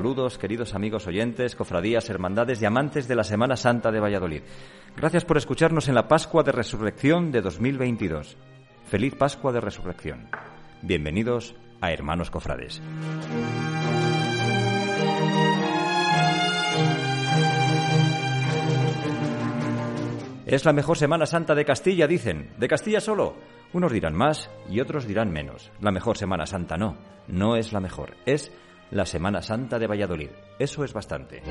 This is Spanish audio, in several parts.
Saludos, queridos amigos oyentes, cofradías, hermandades y amantes de la Semana Santa de Valladolid. Gracias por escucharnos en la Pascua de Resurrección de 2022. Feliz Pascua de Resurrección. Bienvenidos a Hermanos Cofrades. Es la mejor Semana Santa de Castilla, dicen. ¿De Castilla solo? Unos dirán más y otros dirán menos. La mejor Semana Santa no, no es la mejor, es la Semana Santa de Valladolid. Eso es bastante.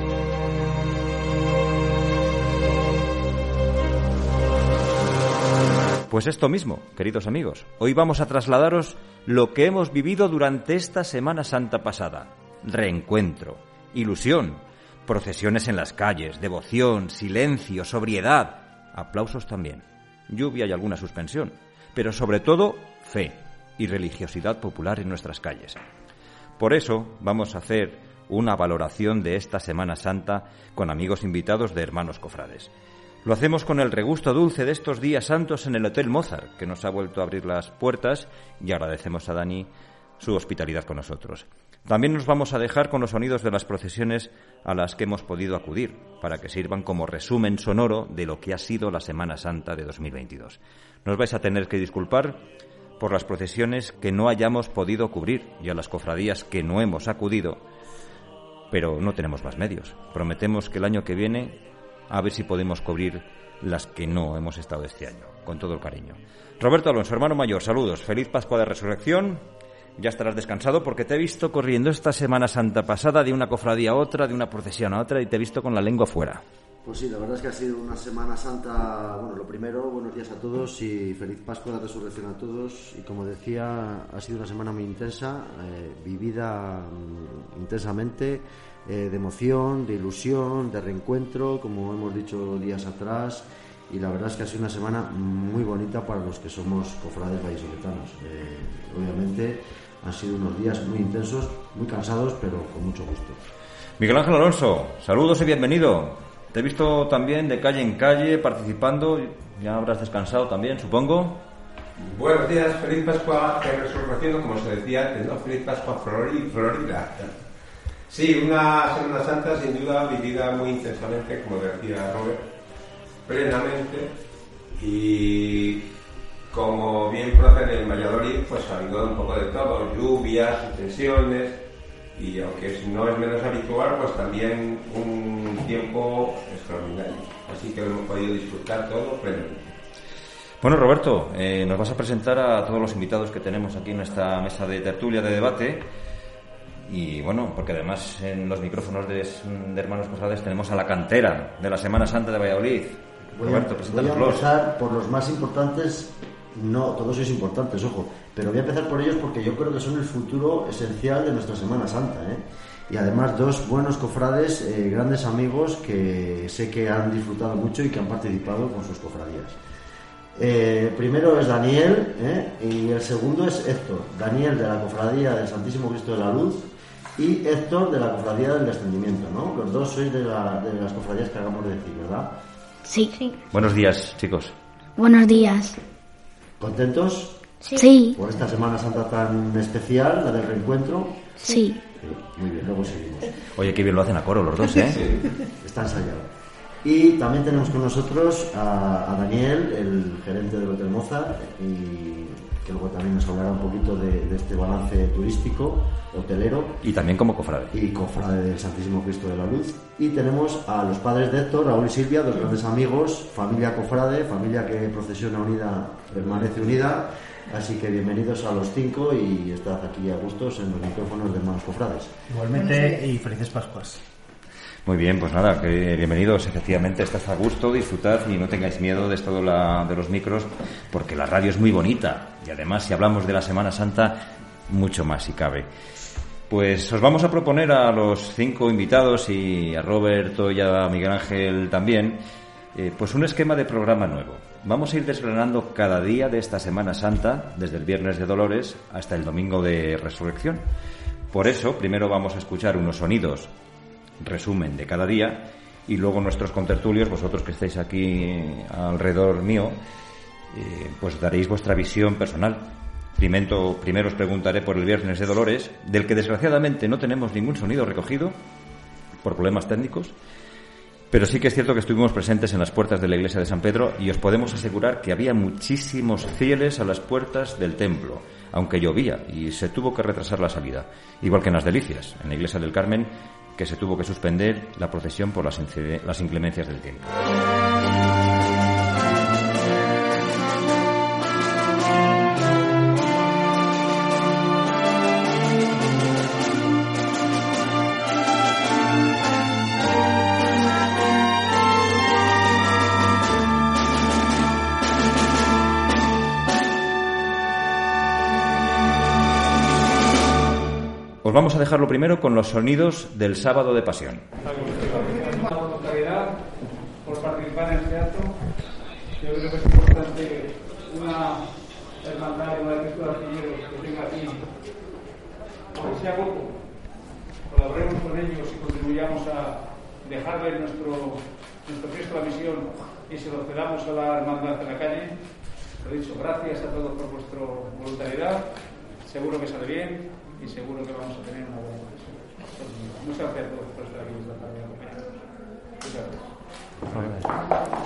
Pues esto mismo, queridos amigos. Hoy vamos a trasladaros lo que hemos vivido durante esta Semana Santa pasada. Reencuentro, ilusión, procesiones en las calles, devoción, silencio, sobriedad, aplausos también, lluvia y alguna suspensión, pero sobre todo fe y religiosidad popular en nuestras calles. Por eso vamos a hacer una valoración de esta Semana Santa con amigos invitados de Hermanos Cofrades. Lo hacemos con el regusto dulce de estos días santos en el Hotel Mozart, que nos ha vuelto a abrir las puertas y agradecemos a Dani su hospitalidad con nosotros. También nos vamos a dejar con los sonidos de las procesiones a las que hemos podido acudir, para que sirvan como resumen sonoro de lo que ha sido la Semana Santa de 2022. Nos vais a tener que disculpar por las procesiones que no hayamos podido cubrir y a las cofradías que no hemos acudido, pero no tenemos más medios. Prometemos que el año que viene a ver si podemos cubrir las que no hemos estado este año, con todo el cariño. Roberto Alonso, hermano mayor, saludos, feliz Pascua de Resurrección ya estarás descansado porque te he visto corriendo esta Semana Santa pasada de una cofradía a otra, de una procesión a otra y te he visto con la lengua fuera. Pues sí, la verdad es que ha sido una Semana Santa, bueno, lo primero, buenos días a todos y feliz Pascua de Resurrección a todos. Y como decía, ha sido una semana muy intensa, eh, vivida mm, intensamente, eh, de emoción, de ilusión, de reencuentro, como hemos dicho días atrás. Y la verdad es que ha sido una semana muy bonita para los que somos cofrades vallisoletanos. Eh, obviamente han sido unos días muy intensos, muy cansados, pero con mucho gusto. Miguel Ángel Alonso, saludos y bienvenido. Te he visto también de calle en calle participando. Ya habrás descansado también, supongo. Buenos días, feliz Pascua de Resurrección, como se decía antes, ¿no? Feliz Pascua Florida. Sí, una Semana Santa sin duda vivida muy intensamente, como decía Robert, plenamente y como bien conocen en Valladolid, pues ha habido un poco de todo, lluvias, tensiones, y aunque no es menos habitual, pues también un tiempo extraordinario. Así que lo hemos podido disfrutar todo plenamente. Bueno, Roberto, eh, nos vas a presentar a todos los invitados que tenemos aquí en esta mesa de tertulia de debate. Y bueno, porque además en los micrófonos de, Hermanos Cofrades tenemos a la cantera de la Semana Santa de Valladolid. Roberto, voy a empezar por los más importantes no, todos sois importantes, ojo, pero voy a empezar por ellos porque yo creo que son el futuro esencial de nuestra Semana Santa. ¿eh? Y además dos buenos cofrades, eh, grandes amigos que sé que han disfrutado mucho y que han participado con sus cofradías. Eh, primero es Daniel y el segundo es Héctor. Daniel de la Cofradía del Santísimo Cristo de la Luz y Héctor de la Cofradía del Descendimiento, ¿no? Los dos sois de, de las cofradías que hagamos de decir, ¿verdad? Sí. sí. Buenos días, chicos. Buenos días. ¿Contentos? Sí. Por esta Semana Santa tan especial, la del reencuentro. Sí. muy bien, luego seguimos. Oye, qué bien lo hacen a coro los dos, ¿eh? Sí. Está ensayado. Y también tenemos con nosotros a, Daniel, el gerente del Hotel Mozart, y que luego también nos hablará un poquito de, este balance turístico, hotelero. Y también como cofrade. Y cofrade del Santísimo Cristo de la Luz. Y tenemos a los padres de Héctor, Raúl y Silvia, dos grandes amigos, familia cofrade, familia que procesiona unida, permanece unida. Así que bienvenidos a los cinco y estad aquí a gustos en los micrófonos de Hermanos Cofrades. Igualmente y felices Pascuas. Muy bien, pues nada, que bienvenidos. Efectivamente, estás a gusto, disfrutad y no tengáis miedo de esto de, de los micros, porque la radio es muy bonita. Y además, si hablamos de la Semana Santa, mucho más si cabe. Pues os vamos a proponer a los cinco invitados y a Roberto y a Miguel Ángel también, eh, pues un esquema de programa nuevo. Vamos a ir desgranando cada día de esta Semana Santa, desde el Viernes de Dolores hasta el Domingo de Resurrección. Por eso, primero vamos a escuchar unos sonidos resumen de cada día y luego nuestros contertulios, vosotros que estáis aquí alrededor mío, eh, pues daréis vuestra visión personal. Primero, os preguntaré por el Viernes de Dolores, del que desgraciadamente no tenemos ningún sonido recogido por problemas técnicos, pero sí que es cierto que estuvimos presentes en las puertas de la iglesia de San Pedro y os podemos asegurar que había muchísimos fieles a las puertas del templo, aunque llovía y se tuvo que retrasar la salida, igual que en las Delicias, en la iglesia del Carmen, que se tuvo que suspender la procesión por las inclemencias del tiempo. Dejarlo primero con los sonidos del sábado de pasión. gracias a todos por vuestra voluntariedad. Seguro que sale bien y seguro que vamos a tener una buena impresión. Muchas gracias por estar aquí esta tarde Muchas gracias.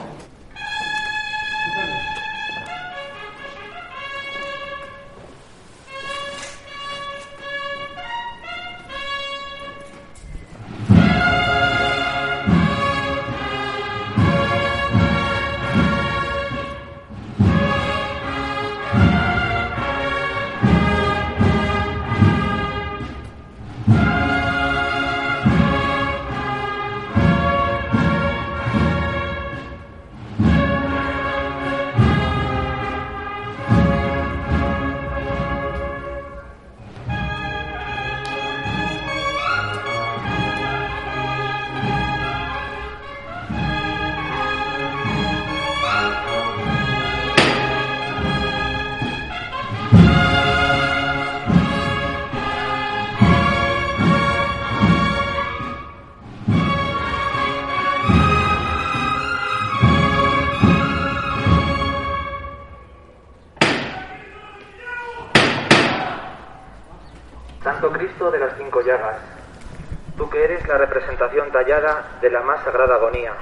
De la más sagrada agonía,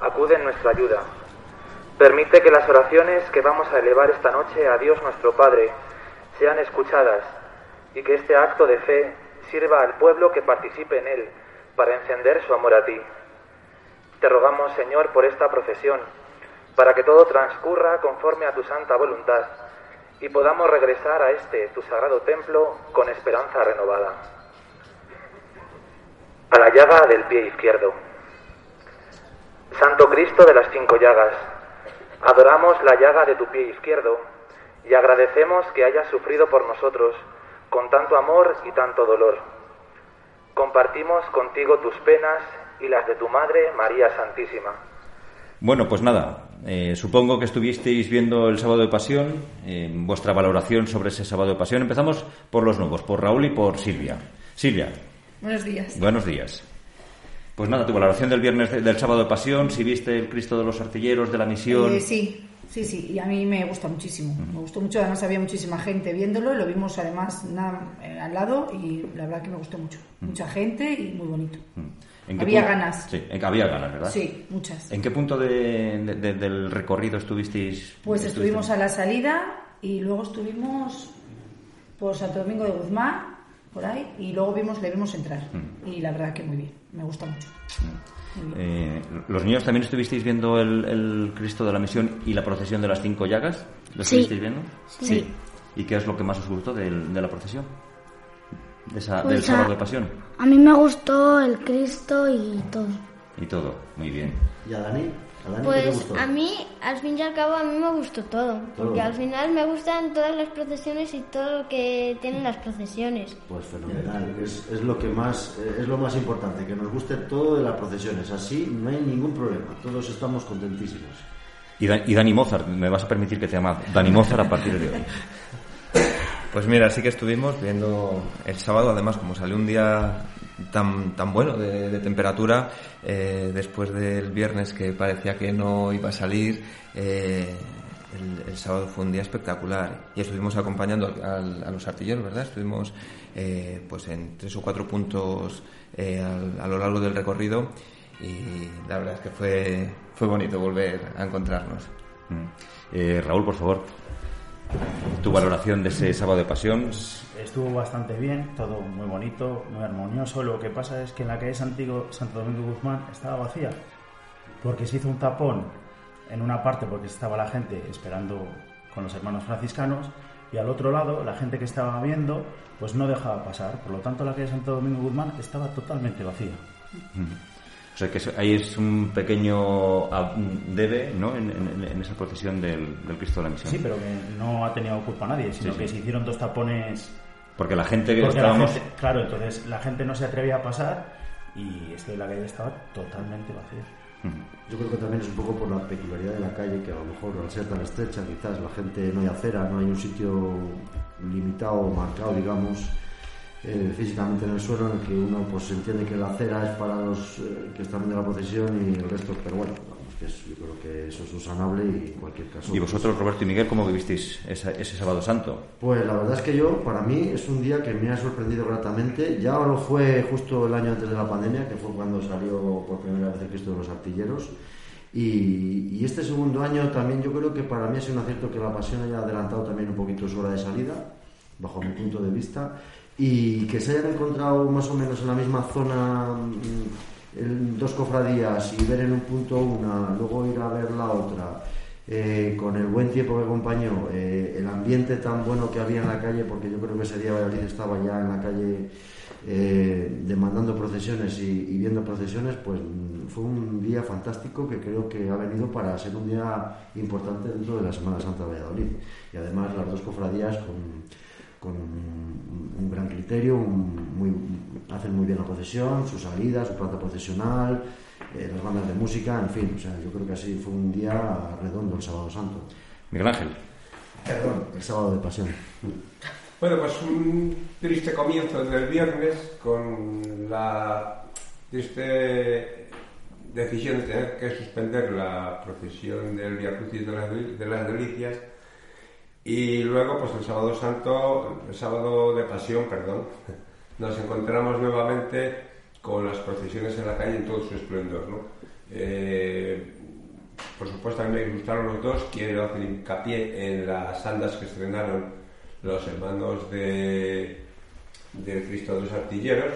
acude en nuestra ayuda. Permite que las oraciones que vamos a elevar esta noche a Dios nuestro Padre sean escuchadas y que este acto de fe sirva al pueblo que participe en él para encender su amor a ti. Te rogamos, Señor, por esta profesión, para que todo transcurra conforme a tu santa voluntad y podamos regresar a este, tu sagrado templo, con esperanza renovada a la llaga del pie izquierdo. Santo Cristo de las cinco llagas, adoramos la llaga de tu pie izquierdo y agradecemos que hayas sufrido por nosotros con tanto amor y tanto dolor. Compartimos contigo tus penas y las de tu Madre María Santísima. Bueno, pues nada, eh, supongo que estuvisteis viendo el sábado de pasión, vuestra valoración sobre ese sábado de pasión. Empezamos por los nuevos, por Raúl y por Silvia. Silvia, Buenos días. Buenos días. Pues nada, tu valoración del viernes del sábado de pasión, si viste el Cristo de los artilleros de la misión. Eh, sí, sí, sí, y a mí me gusta muchísimo. Me gustó mucho, además había muchísima gente viéndolo, lo vimos además eh, al lado y la verdad que me gustó mucho. Mucha gente y muy bonito. Había ganas. Sí, había ganas, ¿verdad? Sí, muchas. ¿En qué punto del recorrido estuvisteis? Pues estuvimos a la salida y luego estuvimos por Santo Domingo de Guzmán por ahí y luego vimos, le vimos entrar. Mm. Y la verdad que muy bien, me gusta mucho. Mm. Eh, ¿Los niños también estuvisteis viendo el, Cristo de la Misión y la procesión de las cinco llagas? ¿Lo estuvisteis viendo? Sí. ¿Y qué es lo que más os gustó de, la procesión? De esa, pues del sábado de pasión. A mí me gustó el Cristo y todo. Y todo, muy bien. ¿Y a Dani? Pues a mí, al fin y al cabo, a mí me gustó todo, Porque al final me gustan todas las procesiones y todo lo que tienen las procesiones. Pues fenomenal. Es, es, lo que más, es lo más importante, que nos guste todo de las procesiones. Así no hay ningún problema. Todos estamos contentísimos. Y, y Dani Mozart, me vas a permitir que te llame Dani Mozart a partir de hoy. Pues mira, sí que estuvimos viendo el sábado, además como salió un día tan, tan bueno de, temperatura, eh, después del viernes que parecía que no iba a salir, eh, el, sábado fue un día espectacular y estuvimos acompañando a los artilleros, ¿verdad? Estuvimos eh, pues en tres o cuatro puntos eh, a, lo largo del recorrido y la verdad es que fue, fue bonito volver a encontrarnos. Mm. Eh, Raúl, por favor, tu valoración de ese sábado de pasión. Estuvo bastante bien, todo muy bonito, muy armonioso. Lo que pasa es que en la calle Santiago, Santo Domingo Guzmán estaba vacía porque se hizo un tapón en una parte porque estaba la gente esperando con los hermanos franciscanos y al otro lado la gente que estaba viendo pues no dejaba pasar. Por lo tanto la calle Santo Domingo Guzmán estaba totalmente vacía. Sea que ahí es un pequeño debe ¿no? en, esa procesión del, Cristo de la Misión. Sí, pero que no ha tenido culpa nadie, sino que se hicieron dos tapones. Porque la gente que estábamos. claro, entonces la gente no se atrevía a pasar y es que la calle estaba totalmente vacía. Yo creo que también es un poco por la peculiaridad de la calle, que a lo mejor al ser tan estrecha, quizás la gente no hay acera, no hay un sitio limitado, marcado, digamos, eh, físicamente en el suelo, en el que uno pues entiende que la acera es para los eh, que están viendo la procesión y el resto, pero bueno, yo creo que eso es usanable y en cualquier caso. ¿Y vosotros, Roberto y Miguel, cómo vivisteis ese sábado santo? Pues la verdad es que yo, para mí, es un día que me ha sorprendido gratamente. Ya lo fue justo el año antes de la pandemia, que fue cuando salió por primera vez el Cristo de los Artilleros. Y, y, este segundo año también yo creo que para mí ha sido un acierto que la pasión haya adelantado también un poquito su hora de salida, bajo mi punto de vista, y que se hayan encontrado más o menos en la misma zona mm, dos cofradías y ver en un punto una, luego ir a ver la otra, eh, con el buen tiempo que acompañó, eh, el ambiente tan bueno que había en la calle, porque yo creo que ese día Valladolid estaba ya en la calle eh, demandando procesiones y, viendo procesiones, pues mm, fue un día fantástico que creo que ha venido para ser un día importante dentro de la Semana Santa de Valladolid. Y además las dos cofradías con con un, gran criterio, muy, hacen muy bien la procesión, su salida, su planta procesional, eh, las bandas de música, en fin, o sea, yo creo que así fue un día redondo el sábado santo. Miguel Ángel. Perdón, el sábado de pasión. Bueno, pues un triste comienzo del viernes con la triste decisión de tener que suspender la procesión del Via Crucis de las, de las Delicias y luego, pues el sábado santo, el sábado de pasión, perdón, nos encontramos nuevamente con las procesiones en la calle en todo su esplendor, ¿no? Eh, por supuesto, a mí me gustaron los dos. Quiero hacer hincapié en las andas que estrenaron los hermanos de, del Cristo de los Artilleros.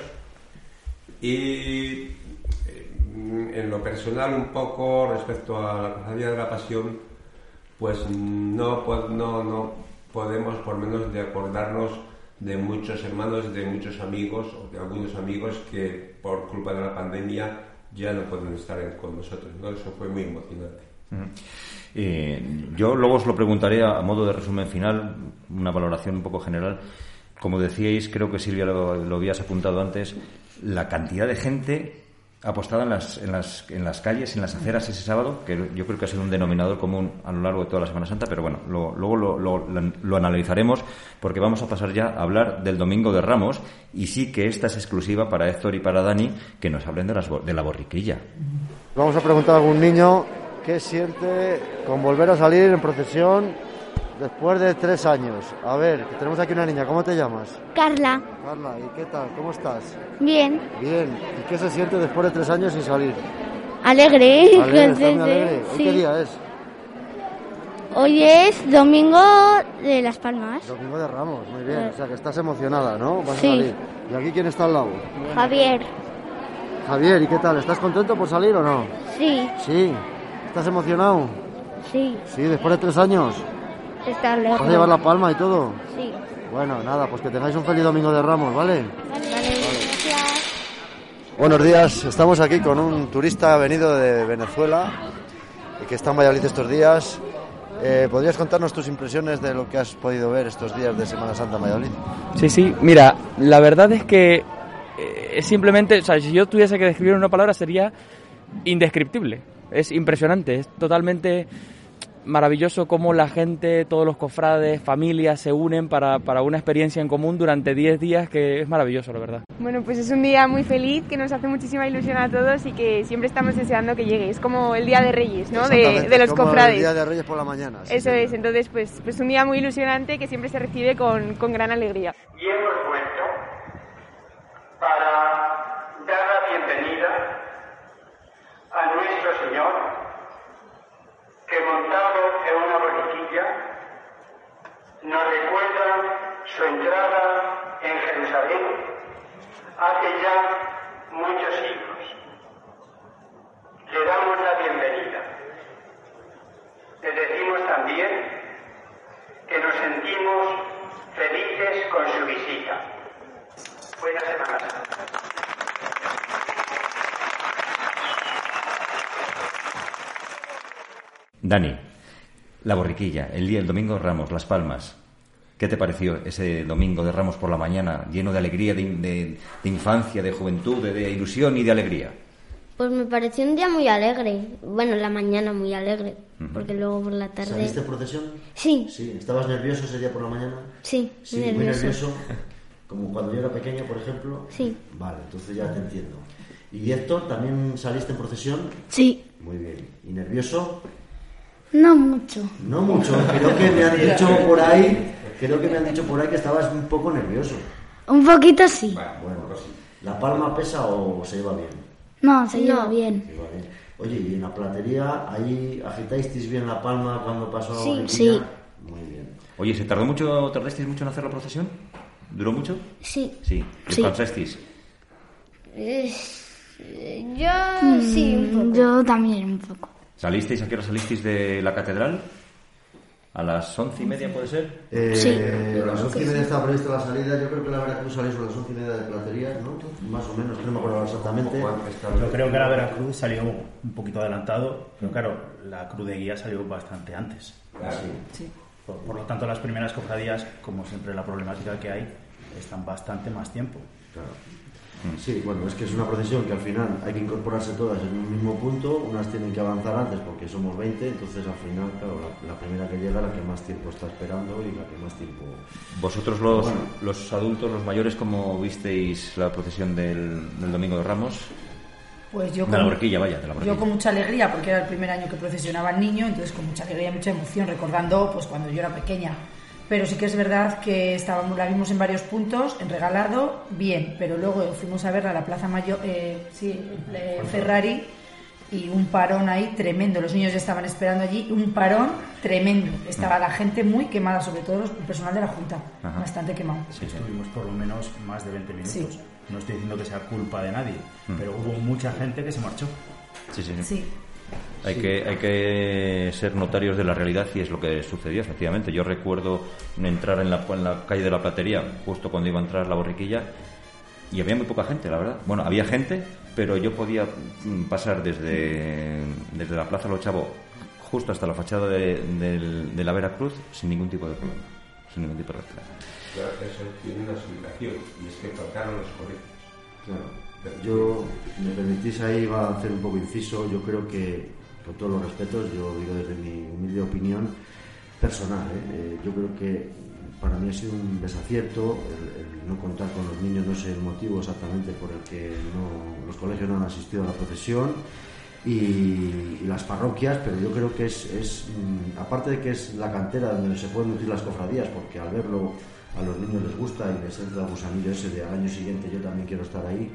Y eh, en lo personal, un poco respecto a la cofradía de la Pasión, pues no, no, no podemos por menos de acordarnos de muchos hermanos, de muchos amigos o de algunos amigos que por culpa de la pandemia ya no pueden estar con nosotros. ¿no? Eso fue muy emocionante. yo luego os lo preguntaré a, modo de resumen final, una valoración un poco general. Como decíais, creo que Silvia lo, lo habías apuntado antes, la cantidad de gente apostada en las, en, las, en las calles, en las aceras ese sábado, que yo creo que ha sido un denominador común a lo largo de toda la Semana Santa, pero bueno, luego lo, lo, lo, analizaremos porque vamos a pasar ya a hablar del Domingo de Ramos y sí que esta es exclusiva para Héctor y para Dani, que nos hablen de, las, de la borriquilla. Vamos a preguntar a algún niño qué siente con volver a salir en procesión Después de tres años. A ver, tenemos aquí una niña. ¿Cómo te llamas? Carla. Carla, ¿y qué tal? ¿Cómo estás? Bien. Bien. ¿Y qué se siente después de tres años sin salir? Alegre. alegre? ¿Hoy qué día es? Hoy es domingo de Las Palmas. Domingo de Ramos, muy bien. O sea que estás emocionada, ¿no? Vas sí. a salir. ¿Y aquí quién está al lado? Javier. Javier, ¿y qué tal? ¿Estás contento por salir o no? Sí. Sí. ¿Estás emocionado? Sí. Sí, después de tres años. Está lejos. ¿Vas a llevar la palma y todo? Sí. Bueno, nada, pues que tengáis un feliz domingo de Ramos, ¿vale? Vale, gracias. Buenos días, estamos aquí con un turista venido de Venezuela y que está en Valladolid estos días. Eh, ¿Podrías contarnos tus impresiones de lo que has podido ver estos días de Semana Santa en Valladolid? Sí, sí, mira, la verdad es que eh, es simplemente, o sea, si yo tuviese que describir una palabra sería indescriptible. Es impresionante, es totalmente maravilloso cómo la gente, todos los cofrades, familias se unen para, para una experiencia en común durante 10 días que es maravilloso, la verdad. Bueno, pues es un día muy feliz que nos hace muchísima ilusión a todos y que siempre estamos deseando que llegue. Es como el Día de Reyes, ¿no? De, de, los como cofrades. El Día de Reyes por la mañana. Eso es, entonces pues, pues un día muy ilusionante que siempre se recibe con, con gran alegría. Y hemos vuelto para dar la bienvenida a nuestro Señor, que montado en una borriquilla nos recuerda su entrada en Jerusalén hace ya muchos siglos. Le damos la bienvenida. Le decimos también que nos sentimos felices con su visita. Buena Semana. Dani, la borriquilla, el día, el domingo de Ramos, Las Palmas. ¿Qué te pareció ese domingo de Ramos por la mañana, lleno de alegría, de, de- de infancia, de juventud, de, de ilusión y de alegría? Pues me pareció un día muy alegre. Bueno, la mañana muy alegre, porque luego por la tarde... ¿Saliste en procesión? Sí, Sí. ¿Estabas nervioso ese día por la mañana? sí, Sí, muy muy nervioso. nervioso. Como cuando yo era pequeño, por ejemplo. Sí. Vale, entonces ya te entiendo. ¿Y Héctor, también saliste en procesión? Sí. Muy bien. ¿Y nervioso? No mucho. No mucho. Creo que me han dicho por ahí, creo que me han dicho por ahí que estabas un poco nervioso. Un poquito sí. Bueno, ¿la palma pesa o se lleva bien? No, se lleva bien. Se lleva bien. Oye, ¿y en la platería ahí agitasteis bien la palma cuando pasó la Sí. Sí. Muy bien. Oye, ¿se tardó mucho, tardasteis mucho en hacer la procesión? ¿Duró mucho? Sí. Sí. Sí. Eh, yo sí, un poco. Mm, Yo también un poco. ¿Salisteis? ¿A qué hora salisteis de la catedral? ¿A las once y media puede ser? Eh, Sí. A las once y media estaba prevista la salida. Yo creo que la Veracruz salió sobre las once y media de platería, ¿no? Más o menos, no me acuerdo exactamente. Yo creo que la Veracruz salió un poquito adelantado, pero claro, la Cruz de Guía salió bastante antes. Sí. Por, por lo tanto, las primeras cofradías, como siempre la problemática que hay, están bastante más tiempo. Claro. Sí, bueno, es que es una procesión que al final hay que incorporarse todas en un mismo punto, unas tienen que avanzar antes porque somos 20, entonces al final, claro, la, la primera que llega, la que más tiempo está esperando y la que más tiempo... Vosotros los, Bueno. los adultos, los mayores, ¿cómo visteis la procesión del, del Domingo de Ramos? Pues yo De la con, borriquilla, vaya, de la borriquilla. yo con mucha alegría, porque era el primer año que procesionaba el niño, entonces con mucha alegría y mucha emoción, recordando pues cuando yo era pequeña. Pero sí que es verdad que estábamos, la vimos en varios puntos, en regalado, bien, pero luego fuimos a verla a la Plaza Mayor, eh, sí, eh, Ferrari, y un parón ahí tremendo. Los niños ya estaban esperando allí, un parón tremendo. Estaba la gente muy quemada, sobre todo los- el personal de la Junta, Ajá. bastante quemado. Estuvimos por lo menos más de 20 minutos. Sí. No estoy diciendo que sea culpa de nadie, Mm. pero hubo mucha gente que se marchó. Sí, sí, sí. Sí. Hay, que, hay que ser notarios de la realidad y es lo que sucedió, efectivamente. Yo recuerdo entrar en la, en la calle de la Platería, justo cuando iba a entrar la borriquilla, y había muy poca gente, la verdad. Bueno, había gente, pero yo podía mm, pasar desde, desde la Plaza Los Chavos justo hasta la fachada de, del- de la Veracruz sin ningún tipo de problema. Sin ningún tipo de problema. Claro, eso tiene una explicación y es que faltaron los colegios. Claro. Yo, me permitís ahí, va a hacer un poco inciso, yo creo que, con todos los respetos, yo digo desde mi humilde opinión personal, ¿eh? Eh, yo creo que para mí ha sido un desacierto el, no contar con los niños, no sé el motivo exactamente por el que los colegios no han asistido a la procesión y, las parroquias, pero yo creo que es, es, mm, aparte de que es la cantera donde se pueden nutrir las cofradías, porque al verlo a los niños les gusta y les entra el gusanillo ese de al año siguiente yo también quiero estar ahí.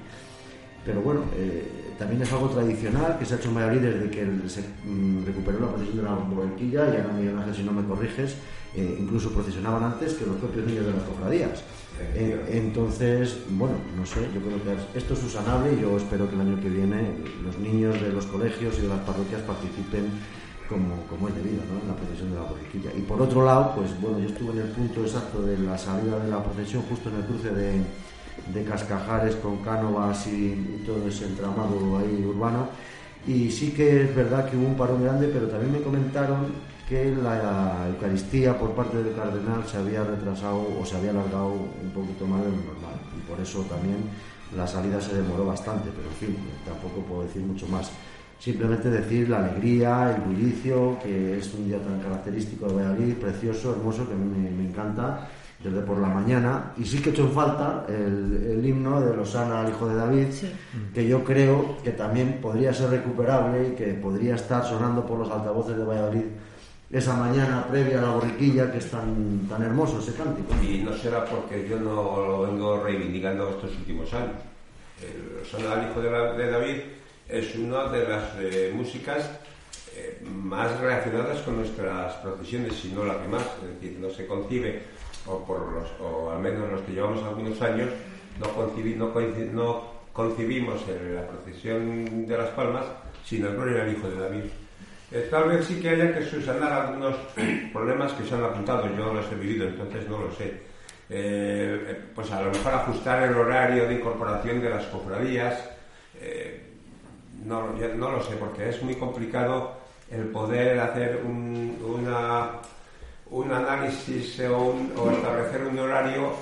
Pero bueno, eh, también es algo tradicional que se ha hecho en Valladolid desde que se mm, recuperó la procesión de la borriquilla y ahora Miguel Ángel, si no me corriges, eh, incluso procesionaban antes que los propios niños de las cofradías. Eh, entonces, bueno, no sé, yo creo que esto es usanable y yo espero que el año que viene los niños de los colegios y de las parroquias participen como, como es debido ¿no? en la procesión de la borriquilla. Y por otro lado, pues bueno, yo estuve en el punto exacto de la salida de la procesión, justo en el cruce de, de Cascajares con Cánovas y, y todo ese entramado ahí urbano. Y sí que es verdad que hubo un parón grande, pero también me comentaron que la Eucaristía por parte del cardenal se había retrasado o se había alargado un poquito más de lo normal. Y por eso también la salida se demoró bastante, pero en fin, tampoco puedo decir mucho más. simplemente decir la alegría, el bullicio, que es un día tan característico de Valladolid, precioso, hermoso, que a mí me, encanta desde por la mañana. Y sí que he hecho en falta el, himno de Losana al Hijo de David, que yo creo que también podría ser recuperable y que podría estar sonando por los altavoces de Valladolid esa mañana previa a la borriquilla que es tan, tan hermoso ese cántico. Y no será porque yo no lo vengo reivindicando estos últimos años. El Losana al Hijo de David es una de las eh, músicas eh, más relacionadas con nuestras procesiones, si no la que más. Es decir, no se concibe, o, por los, o al menos los que llevamos algunos años, no, concibimos la procesión de las palmas sin el gloria al Hijo de David. Eh, tal vez sí que haya que subsanar algunos problemas que se han apuntado, yo los he vivido, entonces no lo sé. pues a lo mejor ajustar el horario de incorporación de las cofradías, no, no lo sé, porque es muy complicado el poder hacer un, una, un análisis o, establecer un horario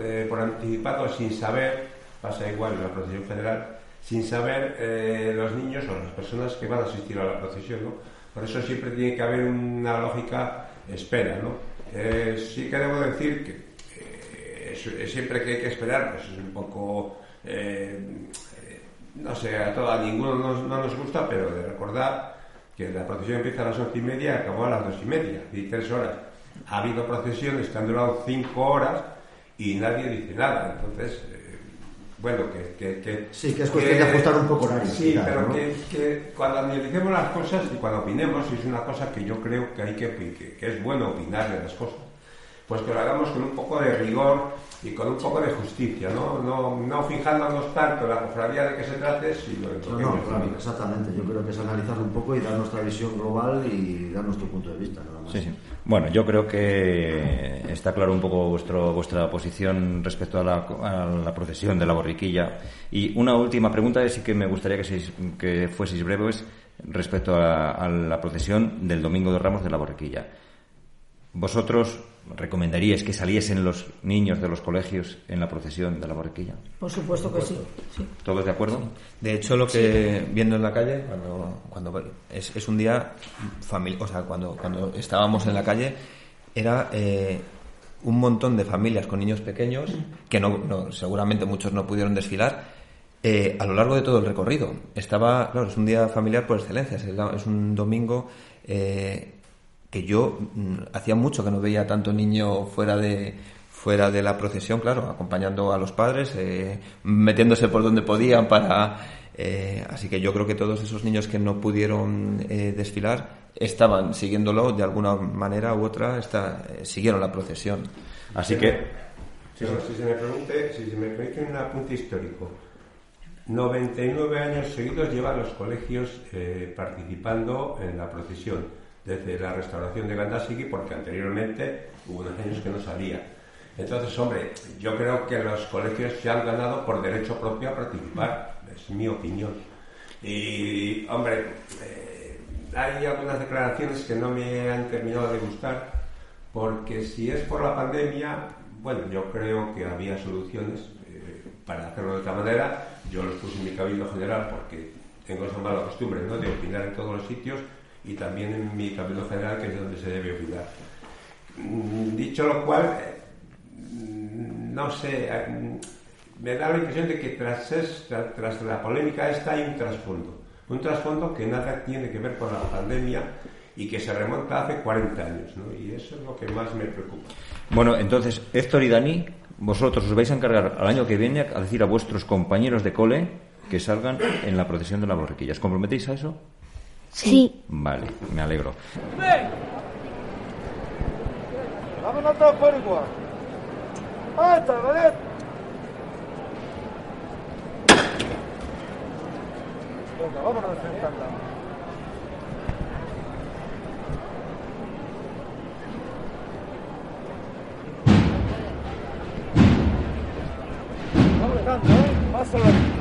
eh, por anticipado sin saber, pasa igual en la procesión federal, sin saber eh, los niños o las personas que van a asistir a la procesión. ¿no? Por eso siempre tiene que haber una lógica espera. ¿no? Eh, sí que debo decir que siempre que hay que esperar, pues es un poco no sé, a, todo, a ninguno no nos gusta, pero de recordar que la procesión empieza a las once y media y acabó a las dos y media, y tres horas. Ha habido procesiones que han durado cinco horas y nadie dice nada. Entonces, eh, bueno, que, que, Sí, que es cuestión de ajustar un poco horario. Sí, pero que, cuando analicemos las cosas y cuando opinemos, es una cosa que yo creo que hay que, que, es bueno opinar de las cosas, pues que lo hagamos con un poco de rigor y con un poco de justicia, ¿no? No, no fijándonos tanto en la cofradía de que se trate, sino en no, no, claro, exactamente. Yo creo que es analizar un poco y dar nuestra visión global y dar nuestro punto de vista, nada más. Sí, sí. Bueno, yo creo que está claro un poco vuestro, vuestra posición respecto a la, a la procesión de la borriquilla. Y una última pregunta, es sí que me gustaría que, seis, que fueseis breves respecto a, a la procesión del Domingo de Ramos de la borriquilla. Vosotros recomendaríais que saliesen los niños de los colegios en la procesión de la borriquilla? Por supuesto que sí. ¿Todos de acuerdo? De hecho, lo que viendo en la calle, cuando, cuando es, es un día familiar, o sea, cuando, cuando estábamos en la calle, era eh, un montón de familias con niños pequeños, que no, seguramente muchos no pudieron desfilar, eh, a lo largo de todo el recorrido. Estaba, claro, es un día familiar por excelencia, es, un domingo eh, yo mm, hacía mucho que no veía tanto niño fuera de fuera de la procesión, claro, acompañando a los padres, eh, metiéndose por donde podían para... Eh, así que yo creo que todos esos niños que no pudieron eh, desfilar estaban siguiéndolo de alguna manera u otra, está, siguieron la procesión. Así que... si, se me pregunte, si se me permite un apunte histórico, 99 años seguidos llevan los colegios participando en la procesión desde la restauración de Gandasiki porque anteriormente hubo unos años que no salía. Entonces, hombre, yo creo que los colegios se han ganado por derecho propio a participar, es mi opinión. Y, hombre, eh, hay algunas declaraciones que no me han terminado de gustar, porque si es por la pandemia, bueno, yo creo que había soluciones eh, para hacerlo de otra manera. Yo los puse en mi cabildo general porque tengo esa mala costumbre ¿no? de opinar en todos los sitios y también en mi capítulo general, que es donde se debe opinar. Mm, dicho lo cual, eh, no sé, eh, me da la impresión de que tras, tras la polémica esta hay un trasfondo. Un trasfondo que nada tiene que ver con la pandemia y que se remonta hace 40 años. Y eso es lo que más me preocupa. Bueno, entonces, Héctor y Dani, vosotros os vais a encargar al año que viene a decir a vuestros compañeros de cole que salgan en la procesión de la borriquilla. ¿Os comprometéis a eso? Sí. Vale, me alegro. Vámonos todos por igual. ¡Alta, vale! Venga, vámonos enfrentando. Vamos dejando, ¿eh? Más a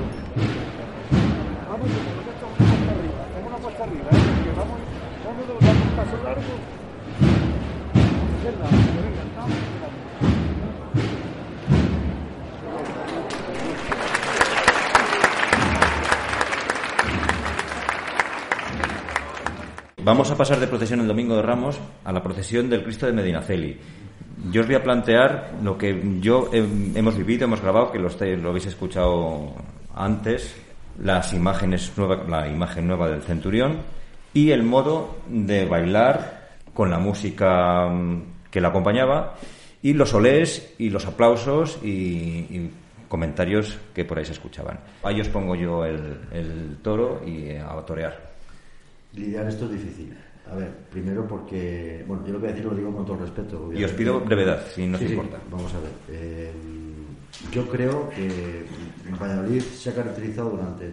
vamos a pasar de procesión el domingo de Ramos a la procesión del Cristo de Medinaceli. Yo os voy a plantear lo que yo hemos vivido, hemos grabado, que lo, lo habéis escuchado antes, las imágenes nueva, la imagen nueva del centurión y el modo de bailar con la música mm, que la acompañaba y los olés y los aplausos y, comentarios que por ahí se escuchaban. Ahí os pongo yo el, toro y a torear. Lidiar esto es difícil. A ver, primero porque, bueno, yo lo que voy a decir lo digo con todo respeto. Y os pido brevedad, si no te importa. vamos a ver. Eh, yo creo que Valladolid se ha caracterizado durante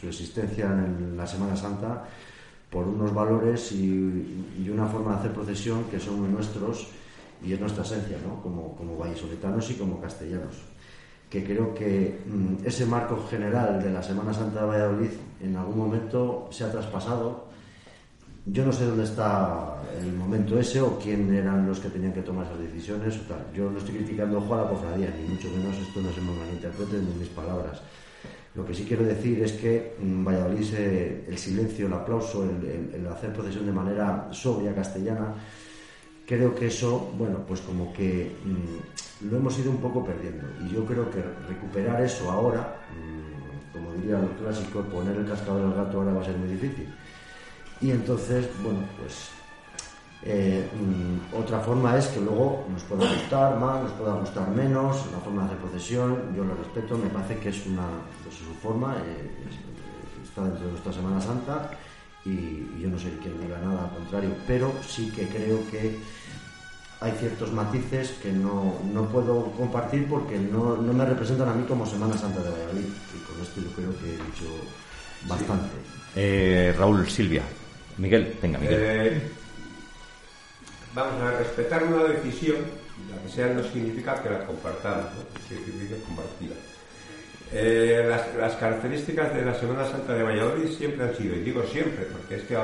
su existencia en la Semana Santa por unos valores y, una forma de hacer procesión que son muy nuestros y es nuestra esencia, ¿no? como, como vallisoletanos y como castellanos. Que creo que mm, ese marco general de la Semana Santa de Valladolid en algún momento se ha traspasado yo no sé dónde está el momento ese o quién eran los que tenían que tomar esas decisiones o tal. Yo no estoy criticando a la cofradía, ni mucho menos esto no se me malinterprete en mis palabras. Lo que sí quiero decir es que en Valladolid el silencio, el aplauso, el, hacer procesión de manera sobria castellana, creo que eso, bueno, pues como que mm, lo hemos ido un poco perdiendo. Y yo creo que recuperar eso ahora, mm, como diría los clásicos, poner el cascabel al gato ahora va a ser muy difícil. Y entonces, bueno, pues eh, mm, otra forma es que luego nos pueda gustar más, nos pueda gustar menos, la forma de hacer procesión, yo lo respeto, me parece que es una pues, su forma, eh, está dentro de nuestra Semana Santa y, yo no sé quién diga nada al contrario, pero sí que creo que hay ciertos matices que no, no puedo compartir porque no, no, me representan a mí como Semana Santa de Valladolid y con esto yo creo que he dicho bastante. Eh, Raúl Silvia. Miguel, venga, Miguel. Eh, vamos a respetar una decisión, la que sea no significa que la compartamos, ¿no? significa compartida. Eh, las, características de la Semana Santa de Valladolid siempre han sido, y digo siempre, porque es que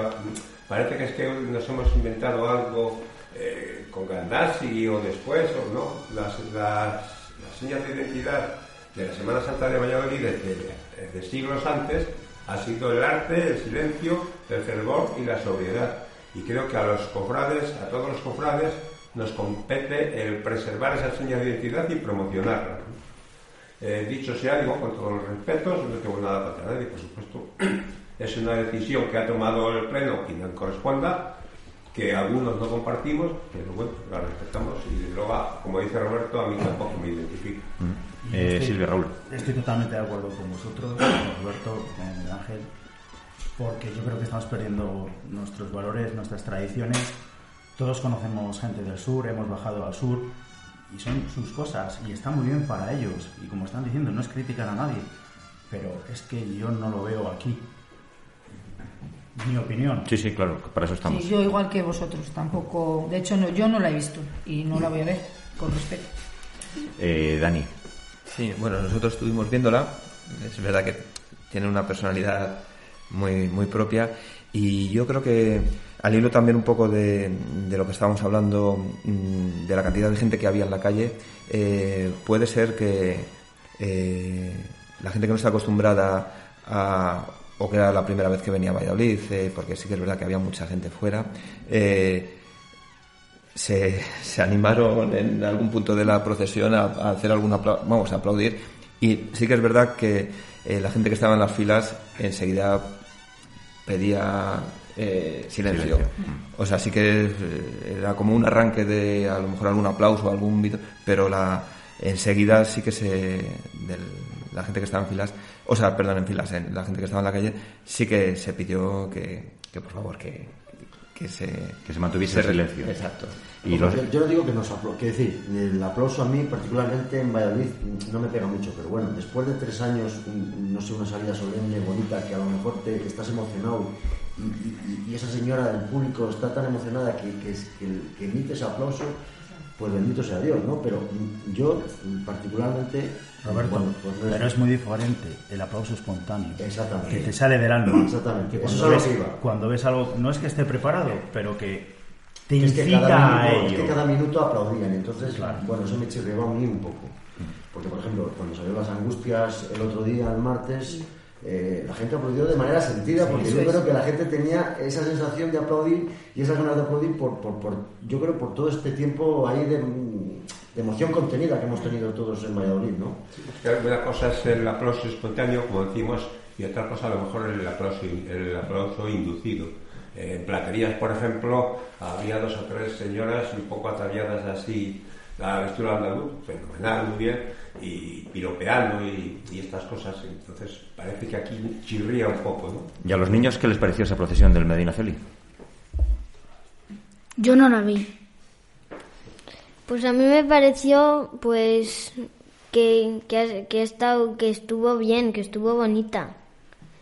parece que es que nos hemos inventado algo eh, con Gandassi o después, o no, las, las, señas de identidad de la Semana Santa de Valladolid desde siglos antes ha sido el arte, el silencio, el fervor y la sobriedad. Y creo que a los cofrades, a todos los cofrades, nos compete el preservar esa señal de identidad y promocionarla. Eh, dicho sea, digo, con todos los respetos, no tengo nada para nadie, por supuesto, es una decisión que ha tomado el Pleno quien no corresponda, que algunos no compartimos, pero bueno, la respetamos y luego, como dice Roberto, a mí tampoco me identifica. Eh, Silvia Raúl. Estoy totalmente de acuerdo con vosotros, con Roberto, con Ángel, porque yo creo que estamos perdiendo nuestros valores, nuestras tradiciones. Todos conocemos gente del sur, hemos bajado al sur y son sus cosas y está muy bien para ellos. Y como están diciendo, no es criticar a nadie, pero es que yo no lo veo aquí. Mi opinión. Sí, sí, claro, para eso estamos. yo igual que vosotros, tampoco. De hecho, no, yo no la he visto y no la voy a ver, con respeto. Eh, Dani. Sí, bueno, nosotros estuvimos viéndola. Es verdad que tiene una personalidad muy, muy propia. Y yo creo que al hilo también un poco de, lo que estábamos hablando, mm, de la cantidad de gente que había en la calle, eh, puede ser que eh, la gente que no está acostumbrada a, o que era la primera vez que venía a Valladolid, eh, porque sí que es verdad que había mucha gente fuera, se, se, animaron en algún punto de la procesión a, hacer alguna, vamos, a aplaudir. Y sí que es verdad que eh, la gente que estaba en las filas enseguida pedía eh, silencio. O sea, sí que eh, era como un arranque de a lo mejor algún aplauso, algún pero la enseguida sí que se la gente que estaba en filas, o sea, perdón, en filas, la gente que estaba en la calle sí que se pidió que, que por favor que, que se, que se mantuviese el silencio. Exacto. Y yo, no digo que nos aplaude, quiero decir, el aplauso a mí, particularmente en Valladolid, no me pega mucho, pero bueno, después de tres años, no sé, una salida solemne, bonita, que a lo mejor te, estás emocionado y, esa señora del público está tan emocionada que, que, que emite ese aplauso, pues bendito sea Dios, ¿no? Pero yo, particularmente, Roberto, pues pero es muy diferente el aplauso espontáneo. Exactamente. Que te sale del alma. Exactamente. cuando, ves, cuando ves algo, no es que esté preparado, pero que te incita a ello. Es que cada minuto aplaudían. Entonces, bueno, eso me chirriaba a mí un poco. Porque, por ejemplo, cuando salió las angustias el otro día, el martes, eh, la gente aplaudió de manera sentida porque yo creo que la gente tenía esa sensación de aplaudir y esas ganas de aplaudir por, por, por yo creo por todo este tiempo ahí de, emoción contenida que hemos tenido todos en Valladolid, ¿no? una cosa es el aplauso espontáneo, como decimos, y otra cosa a lo mejor el aplauso, el aplauso inducido. En platerías, por ejemplo, había dos o tres señoras un poco ataviadas así, la vestura andaluz, fenomenal, muy bien, y piropeando y, estas cosas. Entonces parece que aquí chirría un poco, ¿no? ¿Y a los niños qué les pareció esa procesión del Medina Celi? Yo no la vi. Pues a mí me pareció, pues, que, que, que, estado, que estuvo bien, que estuvo bonita.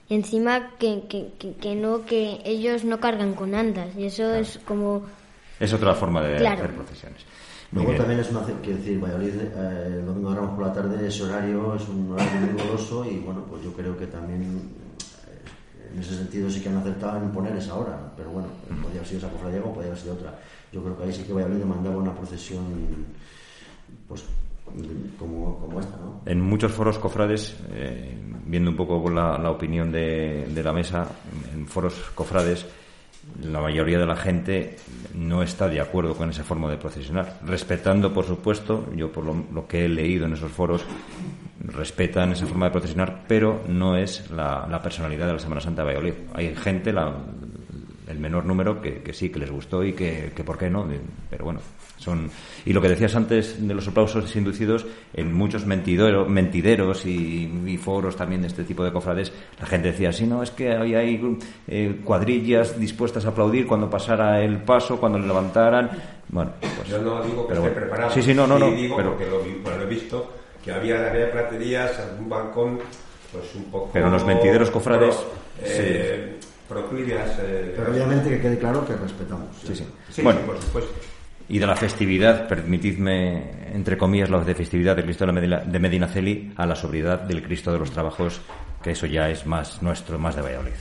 Y encima que, que, que, no, que ellos no cargan con andas. Y eso es como... Es otra forma de hacer procesiones. Luego también es una, quiero decir, Valladolid, eh, el domingo de Ramos por la tarde, ese horario es un horario muy goloso y bueno, pues yo creo que también eh, en ese sentido sí que han acertado en poner esa hora, pero bueno, podría haber sido esa cofradía o podría haber sido otra. Yo creo que ahí sí que Valladolid demandaba una procesión, pues como, como, esta, ¿no? En muchos foros cofrades, eh, viendo un poco la, la opinión de, de, la mesa, en foros cofrades, la mayoría de la gente no está de acuerdo con esa forma de procesionar. Respetando, por supuesto, yo por lo, que he leído en esos foros, respetan esa forma de procesionar, pero no es la, personalidad de la Semana Santa de Valladolid. Hay gente, la, el menor número, que, que, sí, que les gustó y que, que por qué no, pero bueno, son, y lo que decías antes de los aplausos inducidos, en muchos mentideros, mentideros y, foros también de este tipo de cofrades, la gente decía, sí, no, es que había ahí eh, cuadrillas dispuestas a aplaudir cuando pasara el paso, cuando le levantaran. Bueno, pues, Yo no digo que esté preparado. Sí, sí, no, no, no. Digo pero que lo, lo, he visto, que había, había platerías, algún balcón, pues un poco. Pero los mentideros cofrades. eh, eh, pero obviamente que quede claro que respetamos. Sí, sí. sí bueno, por supuesto y de la festividad, permitidme, entre comillas, la de festividad del Cristo de Medina Celi a la sobriedad del Cristo de los Trabajos, que eso ya es más nuestro, más de Valladolid.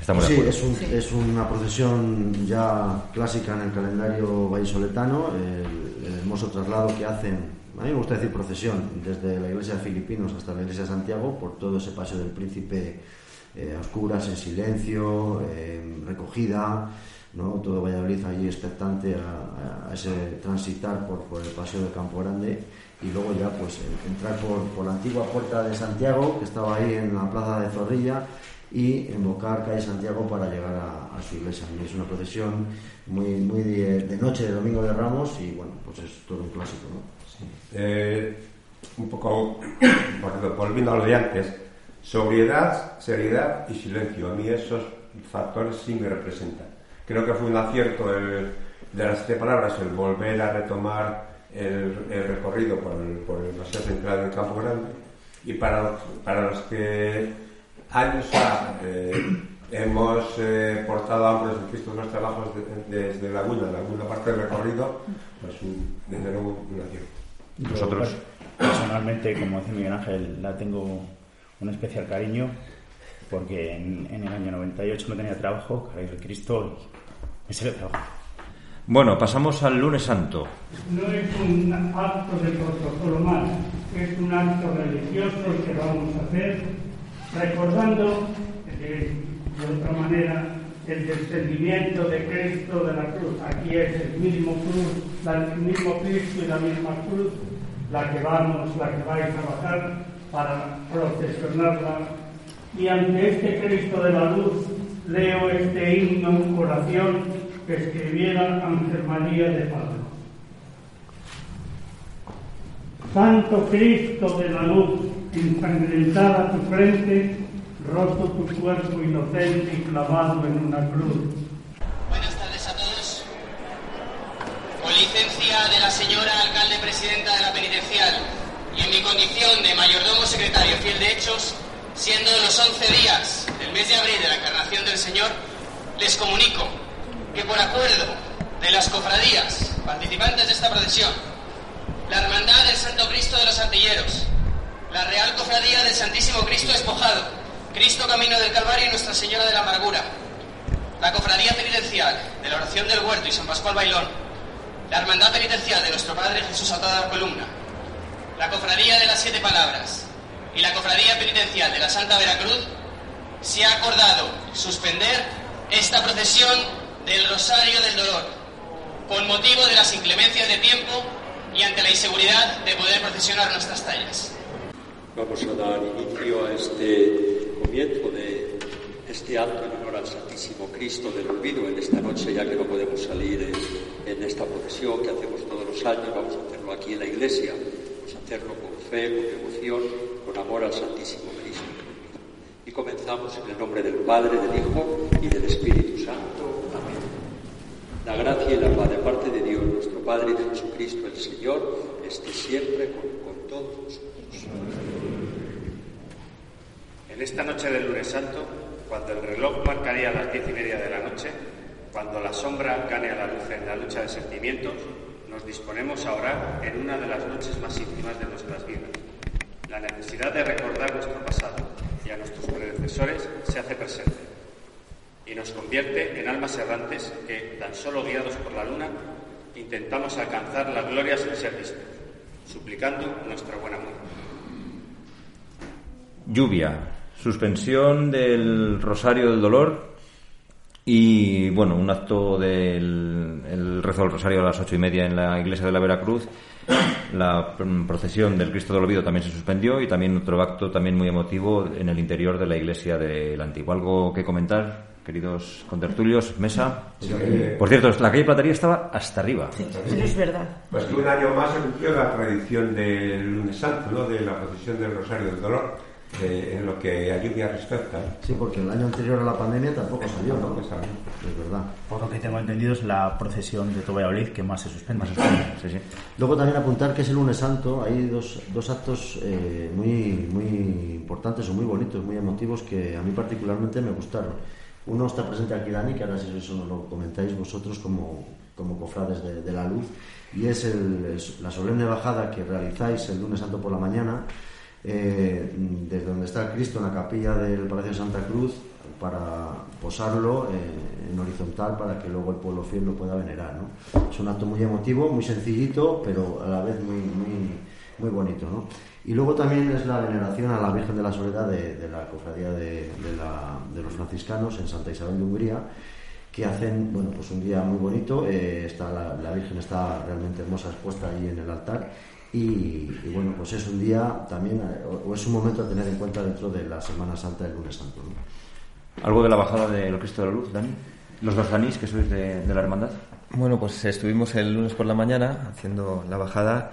Estamos sí, es, un, es, una procesión ya clásica en el calendario vallisoletano, el, el, hermoso traslado que hacen, a mí me gusta decir procesión, desde la iglesia de Filipinos hasta la iglesia de Santiago, por todo ese paseo del príncipe eh, a oscuras, en silencio, recogida, todo Valladolid allí expectante a, ese transitar por, por, el paseo del Campo Grande y luego ya pues entrar por, por, la antigua puerta de Santiago que estaba ahí en la plaza de Zorrilla y invocar calle Santiago para llegar a, su iglesia. Es una procesión muy, muy de, noche de Domingo de Ramos y bueno, pues es todo un clásico. ¿no? Eh, un poco volviendo a lo de antes, sobriedad, seriedad y silencio. A mí esos factores sí me representan Creo que fue un acierto el, de las siete palabras el volver a retomar el, recorrido por el, por el paseo central del Campo Grande y para, para los que años eh, hemos eh, portado ambos el Cristo de los trabajos desde Laguna, alguna parte del recorrido, pues desde luego un acierto. Nosotros, personalmente, como dice Miguel Ángel, la tengo un especial cariño porque en, el año 98 no tenía trabajo, caray el Cristo, y me trabajo. Bueno, pasamos al lunes santo. No es un acto de protocolo más, es un acto religioso que vamos a hacer recordando de otra manera el descendimiento de Cristo de la cruz. Aquí es el mismo cruz, el mismo Cristo y la misma cruz, la que vamos, la que vais a bajar para procesionarla y ante este Cristo de la luz leo este himno, oración que escribiera Ángel María de Pablo. Santo Cristo de la luz, ensangrentada tu frente, roto tu cuerpo inocente y clavado en una cruz. Buenas tardes a todos. Con licencia de la señora alcalde presidenta de la penitencial y en mi condición de mayordomo secretario fiel de hechos, siendo los 11 días del mes de abril de la encarnación del Señor, les comunico que por acuerdo de las cofradías participantes de esta procesión, la Hermandad del Santo Cristo de los Antilleros, la Real Cofradía del Santísimo Cristo Espojado, Cristo Camino del Calvario y Nuestra Señora de la Amargura, la Cofradía Penitencial de la Oración del Huerto y San Pascual Bailón, la Hermandad Penitencial de Nuestro Padre Jesús Atado la Columna, la Cofradía de las Siete Palabras, y la Cofradía Penitencial de la Santa Veracruz se ha acordado suspender esta procesión del Rosario del Dolor con motivo de las inclemencias de tiempo y ante la inseguridad de poder procesionar nuestras tallas. Vamos a dar inicio a este comienzo de este acto en honor al Santísimo Cristo del Olvido en esta noche, ya que no podemos salir en, en esta procesión que hacemos todos los años, vamos a hacerlo aquí en la iglesia, vamos a hacerlo con fe, con devoción, con amor al Santísimo Cristo. Y comenzamos en el nombre del Padre, del Hijo y del Espíritu Santo. Amén. La gracia y la paz de parte de Dios, nuestro Padre y de Jesucristo el Señor, esté siempre con, todos nosotros. En esta noche del lunes santo, cuando el reloj marcaría las diez y media de la noche, cuando la sombra gane a la luz en la lucha de sentimientos, nos disponemos a orar en una de las noches más íntimas de nuestras vidas. La necesidad de recordar nuestro pasado y a nuestros predecesores se hace presente y nos convierte en almas errantes que, tan solo guiados por la luna, intentamos alcanzar la gloria sin ser vistos, suplicando nuestra buena muerte. Lluvia, suspensión del Rosario del Dolor y, bueno, un acto del el rezo del Rosario a las ocho y media en la iglesia de la Veracruz. La procesión del Cristo del Olvido también se suspendió y también otro acto también muy emotivo en el interior de la iglesia del Antiguo. ¿Algo que comentar? queridos contertulios, mesa. Sí. Por cierto, la calle Platería estaba hasta arriba. Sí, eso es verdad. Pues que un año más se cumplió la tradición del lunes santo, ¿no? de la procesión del Rosario del Dolor, de- en lo que a lluvia respecta. Sí, porque el año anterior a la pandemia tampoco salió, ¿no? Es verdad. Por lo que tengo entendido es la procesión de Tobayolid que más se suspende. Sí, sí. Luego también apuntar que es el lunes santo, hay dos, dos actos eh, muy, muy importantes o muy bonitos, muy emotivos que a mí particularmente me gustaron. Uno está presente aquí, Dani, que ahora si eso nos lo comentáis vosotros como, como cofrades de, de la luz, y es, el- es la solemne bajada que realizáis el lunes santo por la mañana, eh, desde donde está Cristo en la capilla del Palacio de Santa Cruz, para posarlo eh, en horizontal para que luego el pueblo fiel lo pueda venerar. ¿no? Es un acto muy emotivo, muy sencillito, pero a la vez muy, muy, muy bonito. ¿no? Y luego también es la veneración a la Virgen de la Soledad de, la cofradía de, los franciscanos en Santa Isabel de Hungría, que hacen bueno, pues un día muy bonito. eh, está la, Virgen está realmente hermosa expuesta allí en el altar. Y, y bueno, pues es un día también, eh, o, es un momento a tener en cuenta dentro de la Semana Santa del lunes santo. ¿no? ¿Algo de la bajada del Cristo de la Luz, Dani? ¿Los Barzanís, que sois de, de la hermandad? Bueno, pues estuvimos el lunes por la mañana haciendo la bajada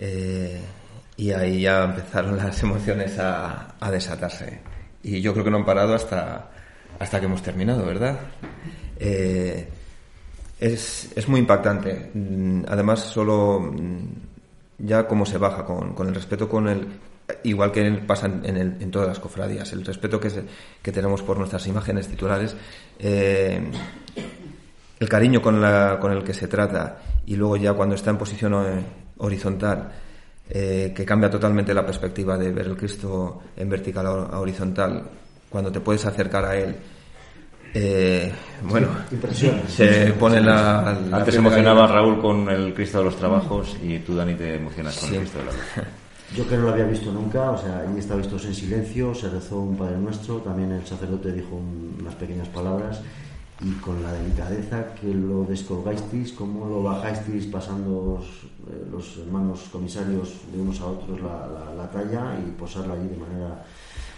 eh, y ahí ya empezaron las emociones a, a desatarse. Y yo creo que no han parado hasta, hasta que hemos terminado, ¿verdad? Eh, es, es muy impactante. Mm, Además, solo mm, ya cómo se baja, con, con el respeto con el. Igual que pasa en, el- en todas las cofradías, el respeto que, se- que tenemos por nuestras imágenes titulares, eh, el cariño con, la, con el que se trata y luego ya cuando está en posición eh, horizontal, eh, que cambia totalmente la perspectiva de ver el Cristo en vertical a horizontal, cuando te puedes acercar a Él. Eh, bueno, Sí, impresiona. se pone la. la Antes emocionaba. Raúl con el Cristo de los Trabajos y tú, Dani, te emocionas con Sí. el Cristo de la Luz. Yo que no lo había visto nunca, o sea, allí estaba vistos en silencio, se rezó un Padre Nuestro, también el sacerdote dijo un- unas pequeñas palabras y con la delicadeza que lo descolgasteis, cómo lo bajasteis pasando eh, los hermanos comisarios de unos a otros la, la- la talla y posarla allí de manera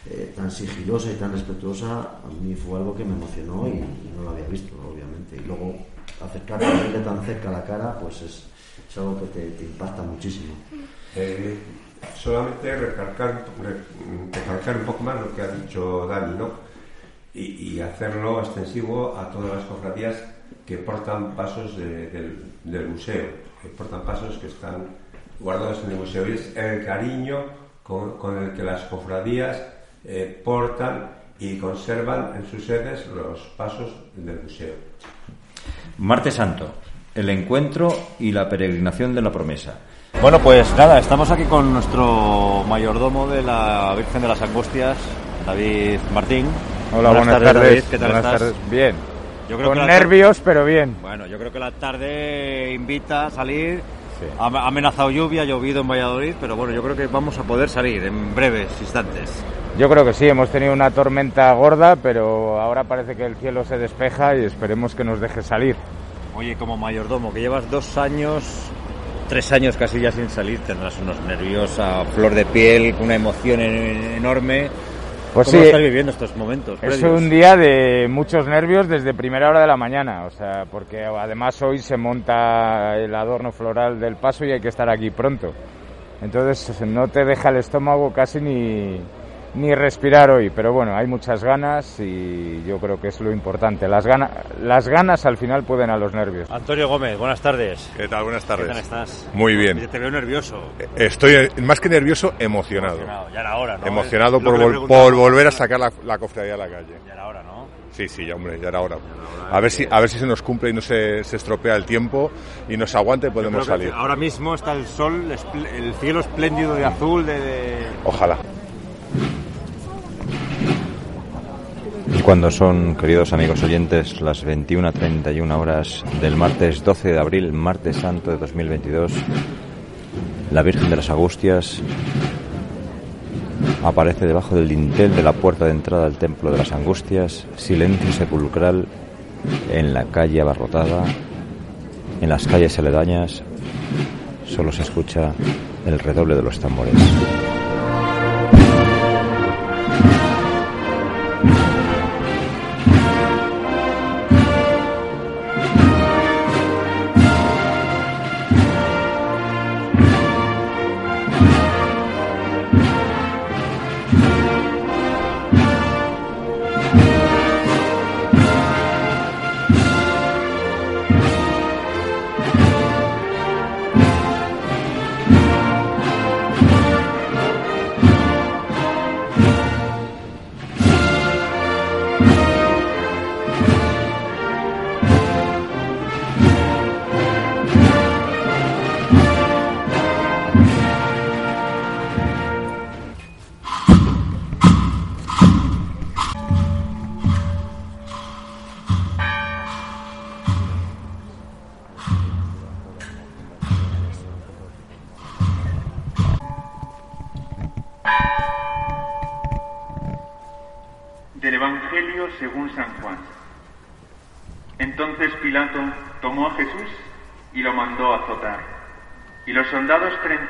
eh, tan sigilosa y tan respetuosa, a mí fue algo que me emocionó y, y no lo había visto, obviamente. Y luego acercarte a verle tan cerca a la cara, pues es, es algo que te, te impacta muchísimo. Eh, solamente recalcar, re- recalcar un poco más lo que ha dicho Dani, ¿no? Y, y hacerlo extensivo a todas las cofradías que portan pasos de- del, del museo, que portan pasos que están guardados en el museo. Y es el cariño con, con el que las cofradías eh, portan y conservan en sus sedes los pasos del museo. Martes Santo, el encuentro y la peregrinación de la promesa. Bueno, pues nada, estamos aquí con nuestro mayordomo de la Virgen de las Angustias, David Martín. Hola, buenas, tardes. David. ¿Qué tal buenas estás? tardes. Bien. Yo creo Con que nervios, pero bien. Bueno, yo creo que la tarde invita a salir Ha amenazado lluvia, ha llovido en Valladolid, pero bueno, yo creo que vamos a poder salir en breves instantes. Yo creo que sí, hemos tenido una tormenta gorda, pero ahora parece que el cielo se despeja y esperemos que nos deje salir. Oye, como mayordomo, que llevas dos años, tres años casi ya sin salir, tendrás unos nervios a flor de piel, una emoción enorme. Pues ¿Cómo sí, estás viviendo estos momentos? Es previos? un día de muchos nervios desde primera hora de la mañana, o sea, porque además hoy se monta el adorno floral del paso y hay que estar aquí pronto. Entonces no te deja el estómago casi ni, ni respirar hoy, pero bueno, hay muchas ganas y yo creo que es lo importante. Las, gana, las ganas al final pueden a los nervios. Antonio Gómez, buenas tardes. ¿Qué tal? Buenas tardes. ¿Qué tal estás? Muy bien. Te veo nervioso. Estoy eh, más que nervioso, emocionado. Emocionado, ya era hora, ¿no? Emocionado por, vol- volver a sacar la, la cofradía a la calle. Ya era hora, ¿no? Sí, sí, ya, hombre, ya era hora. A ver si, a ver si se nos cumple y no se, se estropea el tiempo y nos aguante y podemos salir. Ahora mismo está el sol, el cielo espléndido de azul, de... de- Ojalá. Y cuando son, queridos amigos oyentes, las 21.31 horas del martes 12 de abril, martes santo de 2022, la Virgen de las Angustias aparece debajo del dintel de la puerta de entrada al Templo de las Angustias, silencio sepulcral en la calle abarrotada, en las calles aledañas, solo se escucha el redoble de los tambores.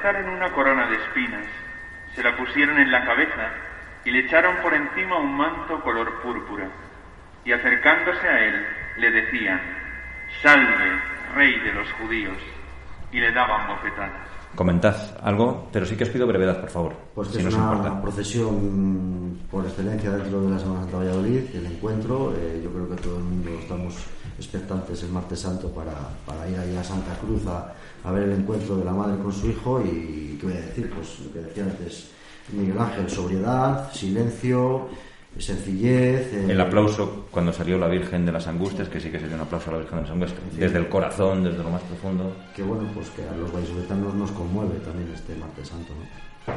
Trenzaron una corona de espinas, se la pusieron en la cabeza y le echaron por encima un manto color púrpura. Y acercándose a él, le decían, Salve, rey de los judíos. Y le daban bofetadas. Comentad algo, pero sí que os pido brevedad, por favor, Pues que si no es una importa. procesión por excelencia dentro de la Semana Santa de Valladolid, el encuentro. eh, yo creo que todo el mundo estamos expectantes el martes santo para, para ir ahí a Santa Cruz a, a ver el encuentro de la madre con su hijo y, ¿qué voy a decir? Pues lo que decía antes Miguel Ángel, sobriedad, silencio, sencillez. eh, El aplauso cuando salió la Virgen de las Angustias, que sí que sería un aplauso a la Virgen de las Angustias, desde el corazón, desde lo más profundo. Que bueno, pues que a los vallisoletanos nos conmueve también este martes santo, ¿no?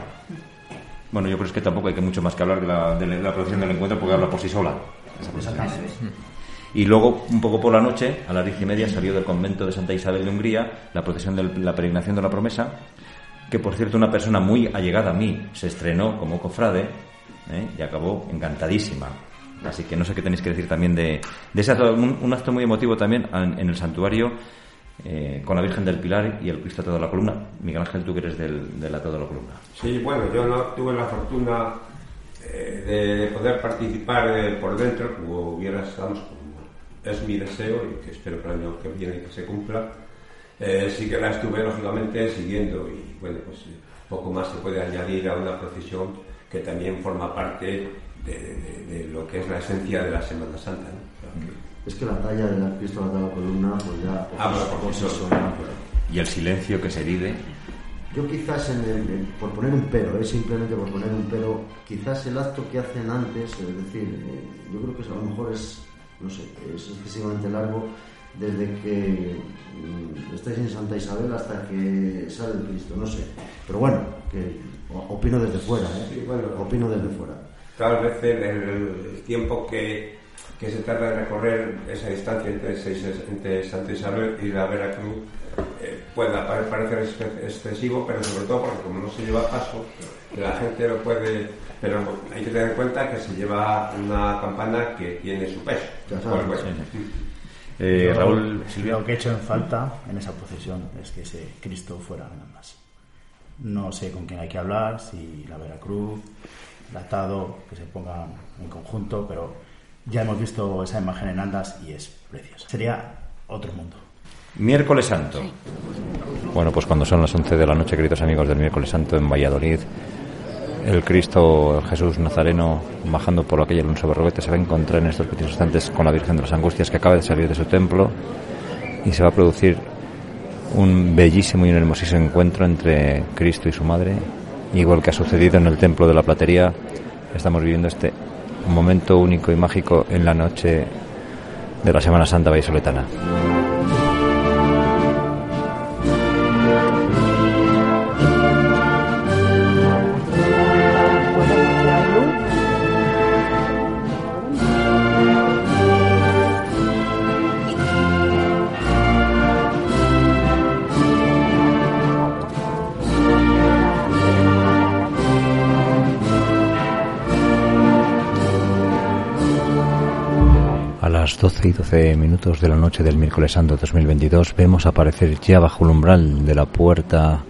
Bueno, yo creo que tampoco hay que mucho más que hablar de la, de la procesión del encuentro porque habla por sí sola. esa. Y luego, un poco por la noche, a las diez y media, salió del convento de Santa Isabel de Hungría la procesión de la peregrinación de la promesa, que por cierto una persona muy allegada a mí se estrenó como cofrade ¿eh? y acabó encantadísima. Así que no sé qué tenéis que decir también de, de ese acto, un, un acto muy emotivo también en, en el santuario eh, con la Virgen del Pilar y el Cristo a la columna. Miguel Ángel, tú que eres del, del a la columna. Sí, bueno, yo no tuve la fortuna eh, de poder participar eh, por dentro, como hubiera, estamos, es mi deseo y que espero que el año que viene que se cumpla. Eh, sí que la estuve lógicamente siguiendo y bueno, pues eh, poco más se puede añadir a una procesión que también forma parte de, de- de lo que es la esencia de la Semana Santa. ¿no? O sea, que- Es que la talla del Cristo atado a la columna, pues ya por, Ah, sola. sola, pero- Y el silencio que se vive. Yo quizás, en el- en- por poner un pero, es simplemente por poner un pero, quizás el acto que hacen antes, es decir, eh, yo creo que a lo mejor es, no sé, es excesivamente largo desde que mm, estáis en Santa Isabel hasta que sale el Cristo, no sé. Pero bueno, que opino desde fuera, ¿eh? Sí, bueno. opino desde fuera. Tal vez el, el- el tiempo que, que se tarda en recorrer esa distancia entre, entre Santa Isabel y la Veracruz eh, pueda parecer excesivo, pero sobre todo porque como no se lleva a paso, la gente lo puede... Pero hay que tener en cuenta que se lleva una campana que tiene su peso. Eh, Raúl, Silvia, que he hecho en falta en esa procesión es que ese Cristo fuera nada más. No sé con quién hay que hablar, si la Veracruz, el atado, que se pongan en conjunto, pero ya hemos visto esa imagen en Andas y es preciosa. Sería otro mundo. Miércoles Santo. Bueno, pues cuando son las 11 de la noche, queridos amigos del Miércoles Santo en Valladolid, el Cristo Jesús Nazareno bajando por la calle Alonso Berroguete se va a encontrar en estos pequeños instantes con la Virgen de las Angustias que acaba de salir de su templo y se va a producir un bellísimo y un hermosísimo encuentro entre Cristo y su madre, igual que ha sucedido en el templo de la Platería. Estamos viviendo este momento único y mágico en la noche de la Semana Santa Vallisoletana. 12 y 12 minutos de la noche del miércoles santo 2022 vemos aparecer ya bajo el umbral de la puerta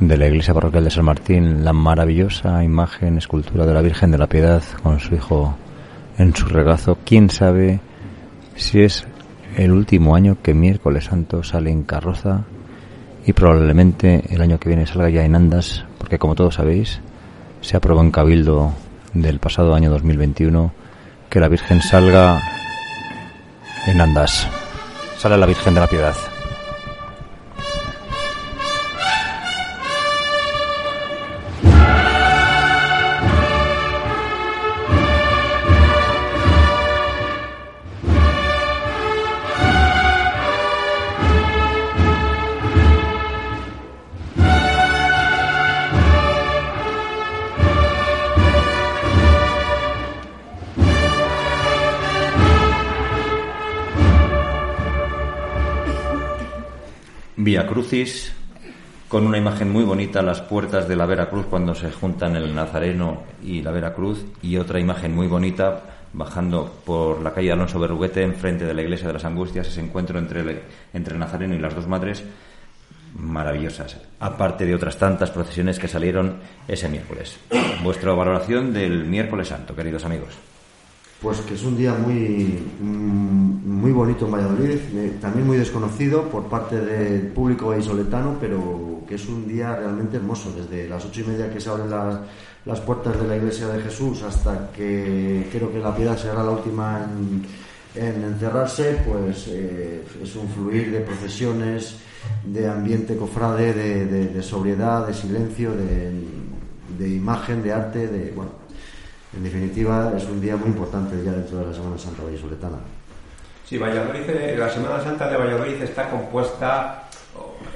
de la iglesia parroquial de San Martín la maravillosa imagen, escultura de la Virgen de la Piedad con su hijo en su regazo. ¿Quién sabe si es el último año que miércoles santo sale en carroza y probablemente el año que viene salga ya en andas porque como todos sabéis se aprobó en Cabildo del pasado año 2021 que la Virgen salga en Andas. Sale la Virgen de la Piedad. Crucis, con una imagen muy bonita, las puertas de la Veracruz cuando se juntan el Nazareno y la Veracruz, y otra imagen muy bonita bajando por la calle Alonso Berruguete, enfrente de la iglesia de las Angustias, ese encuentro entre el, entre el Nazareno y las dos madres, maravillosas, aparte de otras tantas procesiones que salieron ese miércoles. Vuestra valoración del miércoles santo, queridos amigos. Pues que es un día muy, mm, muy bonito en Valladolid, también muy desconocido por parte del público vallisoletano, pero que es un día realmente hermoso. Desde las ocho y media que se abren las, las puertas de la iglesia de Jesús hasta que creo que la piedad será la última en, encerrarse, pues eh, es un fluir de procesiones, de ambiente cofrade, de, sobriedad, de silencio, de, de imagen, de arte, de bueno en definitiva, es un día muy importante ya dentro de la Semana Santa Vallisoletana. Sí, Valladolid, eh, la Semana Santa de Valladolid está compuesta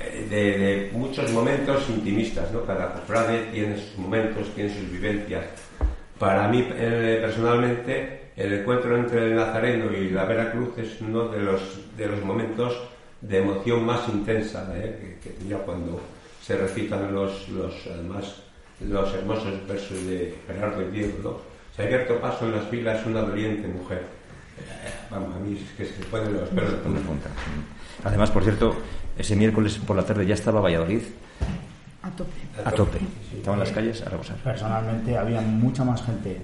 eh, de, muchos momentos intimistas, ¿no? Cada cofrade tiene sus momentos, tiene sus vivencias. Para mí, eh, personalmente, el encuentro entre el Nazareno y la Veracruz es uno de los, de los momentos de emoción más intensa que, que, ya cuando se recitan los, los, además, los hermosos versos de Gerardo y Diego, ¿no? Se ha abierto paso en las filas una doliente mujer. Vamos, a mí es que se pueden los pelos de punta. Además, por cierto, ese miércoles por la tarde ya estaba Valladolid. A tope. A tope. Estaban las calles a rebosar. Personalmente había mucha más gente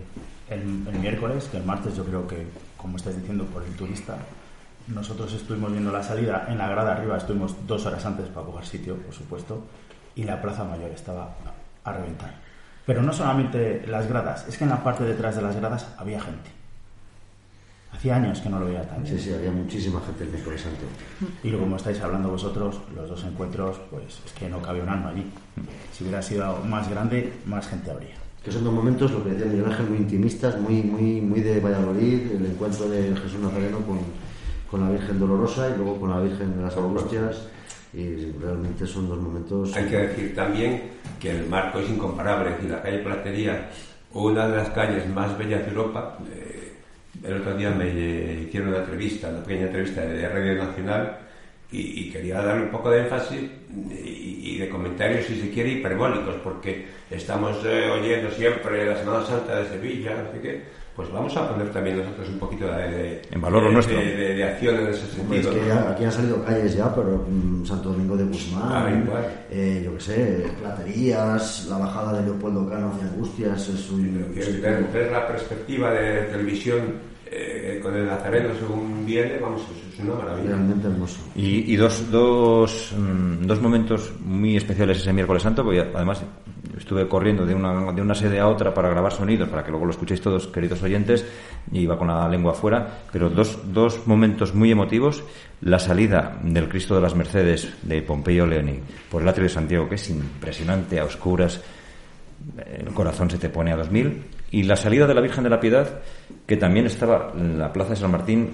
el, el miércoles que el martes, yo creo que, como estáis diciendo, por el turista. Nosotros estuvimos viendo la salida en la grada arriba, estuvimos dos horas antes para coger sitio, por supuesto, y la Plaza Mayor estaba a reventar. Pero no solamente las gradas, es que en la parte detrás de las gradas había gente. Hacía años que no lo veía tan Sí, sí, había muchísima gente el miércoles santo. Y como estáis hablando vosotros, los dos encuentros, pues es que no cabe un alma allí. Si hubiera sido más grande, más gente habría. Que son dos momentos, lo que decía Miguel Ángel, muy intimistas, muy, muy, muy de Valladolid, el encuentro de Jesús Nazareno con, con la Virgen Dolorosa y luego con la Virgen de las Angustias y realmente son dos momentos... Hay que decir también que el marco es incomparable, y la calle Platería, una de las calles más bellas de Europa, eh, el otro día me hicieron una entrevista, una pequeña entrevista de Radio Nacional, y, quería dar un poco de énfasis y, de comentarios, si se quiere, hiperbólicos, porque estamos eh, oyendo siempre la Semana Santa de Sevilla, no sé qué pues vamos a poner también nosotros un poquito de, en valor de, nuestro. De, acción en ese sentido. aquí han salido calles ya, pero mm, Santo Domingo de Guzmán, ah, eh, yo qué sé, Platerías, la bajada de Leopoldo Cano hacia Angustias, es un... Ver, la perspectiva de televisión eh, con el Nazareno según viene, vamos, es una maravilla. Realmente hermoso. Y, y dos, dos, mm, dos momentos muy especiales ese miércoles santo, porque además estuve corriendo de una, de una sede a otra para grabar sonidos, para que luego lo escuchéis todos, queridos oyentes, y iba con la lengua afuera, pero dos, dos momentos muy emotivos, la salida del Cristo de las Mercedes de Pompeyo Leoni por el atrio de Santiago, que es impresionante, a oscuras, el corazón se te pone a dos mil, y la salida de la Virgen de la Piedad, que también estaba en la Plaza de San Martín,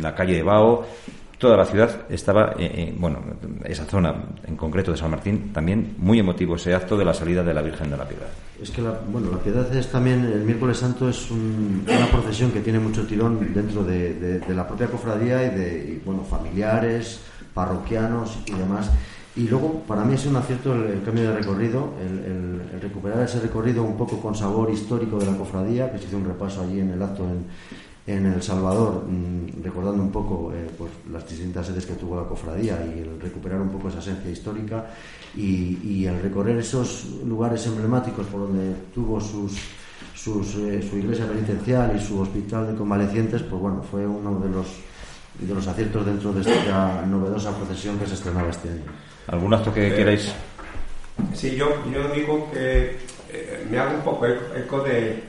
la calle de Bao, toda la ciudad estaba, eh, eh, bueno, esa zona en concreto de San Martín, también muy emotivo ese acto de la salida de la Virgen de la Piedad. Es que la, bueno, la Piedad es también, el miércoles santo es una procesión que tiene mucho tirón dentro de, la propia cofradía y de, bueno, familiares, parroquianos y demás. Y luego, para mí es un acierto el, cambio de recorrido, el, recuperar ese recorrido un poco con sabor histórico de la cofradía, que se hizo un repaso allí en el acto en, El Salvador, mm, recordando un poco eh, pues, las distintas sedes que tuvo la cofradía y el recuperar un poco esa esencia histórica y, el recorrer esos lugares emblemáticos por donde tuvo sus eh, su iglesia penitencial y su hospital de convalecientes, pues bueno, fue uno de los, de los aciertos dentro de esta novedosa procesión que se estrenaba este año. ¿Algún acto que queráis? Sí, yo, yo digo que eh, me hago un poco eco de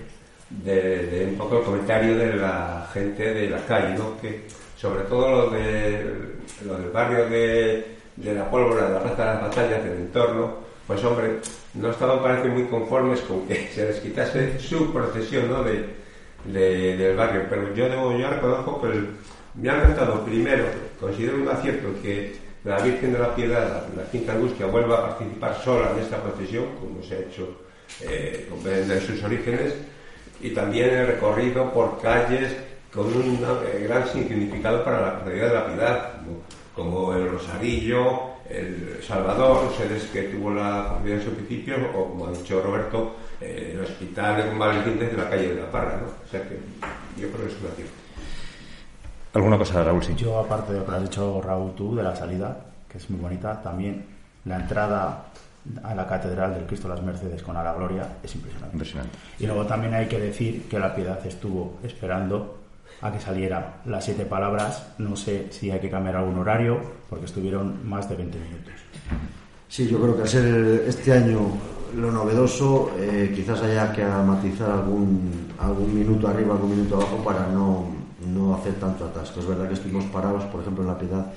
de, un poco el comentario de la gente de la calle, ¿no? que sobre todo los, de, del barrio de, la pólvora, de la plaza de las batallas, del entorno, pues hombre, no estaban parece muy conformes con que se les quitase su procesión ¿no? de, del barrio, pero yo debo, yo reconozco que me ha encantado primero, considero un acierto que la Virgen de la Piedad, la, Quinta Angustia, vuelva a participar sola en esta procesión, como se ha hecho eh, de sus orígenes, y también el recorrido por calles con un eh, gran significado para la comunidad de la piedad, como, el Rosarillo, el Salvador, sedes que tuvo la familia en su principio, o como ha dicho Roberto, eh, el hospital de convalecientes de la calle de la Parra, ¿no? O sea que yo creo que es una acierto. ¿Alguna cosa, Raúl? Sí. Yo, aparte de lo que has dicho, Raúl, tú, de la salida, que es muy bonita, también la entrada a la Catedral del Cristo de las Mercedes con a la Gloria es impresionante. impresionante. Y luego también hay que decir que la piedad estuvo esperando a que salieran las siete palabras. No sé si hay que cambiar algún horario, porque estuvieron más de 20 minutos. Sí, yo creo que al ser este año lo novedoso, eh, quizás haya que matizar algún, algún minuto arriba, algún minuto abajo para no, no hacer tanto atasco. Es verdad que estuvimos parados, por ejemplo, en la piedad,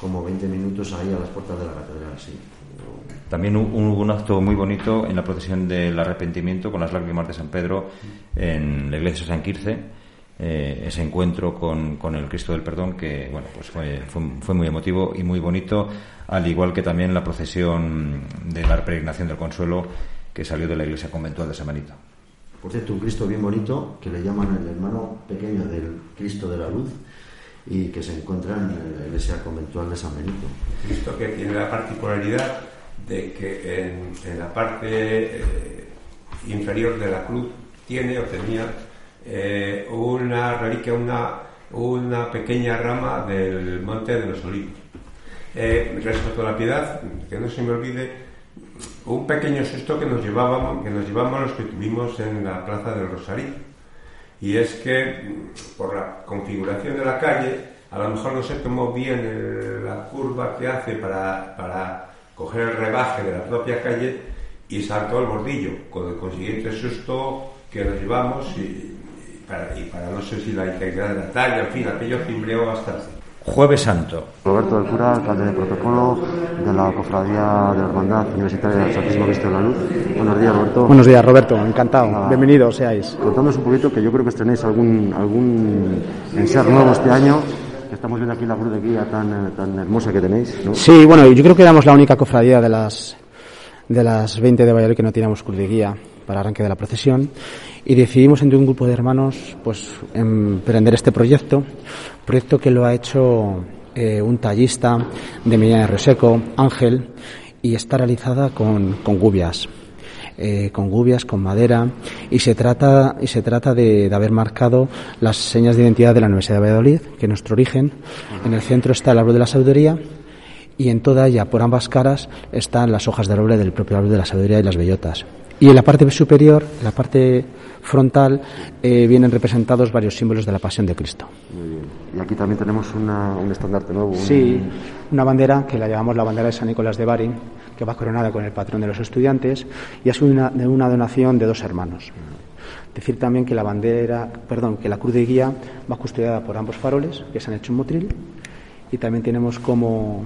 como 20 minutos ahí a las puertas de la catedral, sí. También hubo un acto muy bonito en la procesión del arrepentimiento con las lágrimas de San Pedro en la iglesia de San Quirce. Eh, ese encuentro con, con, el Cristo del Perdón que bueno pues fue, fue, muy emotivo y muy bonito al igual que también la procesión de la peregrinación del Consuelo que salió de la iglesia conventual de San Benito por cierto un Cristo bien bonito que le llaman el hermano pequeño del Cristo de la Luz y que se encuentra en la iglesia conventual de San Benito Cristo que tiene la particularidad de que en, la parte eh, inferior de la cruz tiene o tenía eh, una reliquia, una, una pequeña rama del Monte de los Olivos. Eh, respecto a la piedad, que no se me olvide, un pequeño susto que nos llevábamos, que nos llevamos los que tuvimos en la Plaza del Rosario. Y es que por la configuración de la calle, a lo mejor no se tomó bien la curva que hace para, para coger el rebaje de la propia calle y saltó al bordillo, con el consiguiente susto que nos llevamos y, para, no sé si la integridad de la talla, en fin, aquello cimbreó bastante. Jueves Santo. Roberto del Cura, alcalde de protocolo de la Cofradía de la Hermandad Universitaria del Santísimo Cristo de la Luz. Buenos días, Roberto. Buenos días, Roberto. Encantado. Bienvenidos seáis. Contándonos un poquito, que yo creo que estrenéis algún, algún ser nuevo este año estamos viendo aquí la cruz de guía tan, tan hermosa que tenéis. ¿no? Sí, bueno, yo creo que éramos la única cofradía de las, de las 20 de Valladolid que no teníamos cruz de guía para arranque de la procesión y decidimos entre un grupo de hermanos pues emprender este proyecto, proyecto que lo ha hecho eh, un tallista de Medina de Reseco, Ángel, y está realizada con, con gubias. Eh, con gubias, con madera, y se trata, y se trata de, haber marcado las señas de identidad de la Universidad de Valladolid, que es nuestro origen. En el centro está el árbol de la sabiduría, y en toda ella, por ambas caras, están las hojas del roble del propio árbol de la sabiduría y las bellotas. Y en la parte superior, en la parte frontal, eh, vienen representados varios símbolos de la pasión de Cristo. Muy bien. Y aquí también tenemos un estandarte nuevo. Sí, una bandera que la llamamos la bandera de San Nicolás de Bari, que va coronada con el patrón de los estudiantes y es una, de una donación de dos hermanos. Decir también que la bandera, perdón, que la cruz de guía va custodiada por ambos faroles que se han hecho en Motril y también tenemos como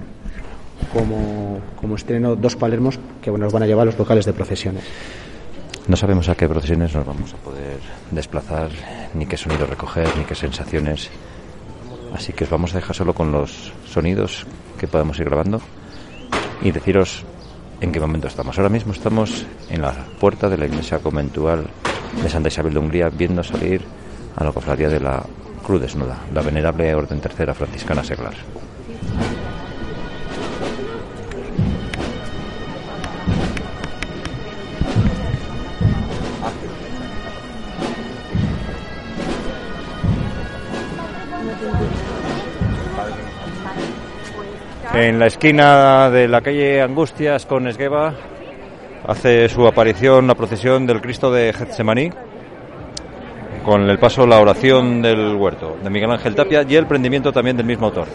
como, como estreno dos palermos que nos van a llevar a los locales de procesiones. No sabemos a qué procesiones nos vamos a poder desplazar, ni qué sonido recoger, ni qué sensaciones. Así que os vamos a dejar solo con los sonidos que podemos ir grabando y deciros en qué momento estamos. Ahora mismo estamos en la puerta de la iglesia conventual de Santa Isabel de Hungría, viendo salir a la cofradía de la Cruz Desnuda, la venerable Orden Tercera Franciscana Seglar. En la esquina de la calle Angustias con Esgueva hace su aparición la procesión del Cristo de Getsemaní con el paso la oración del huerto de Miguel Ángel Tapia y el prendimiento también del mismo autor.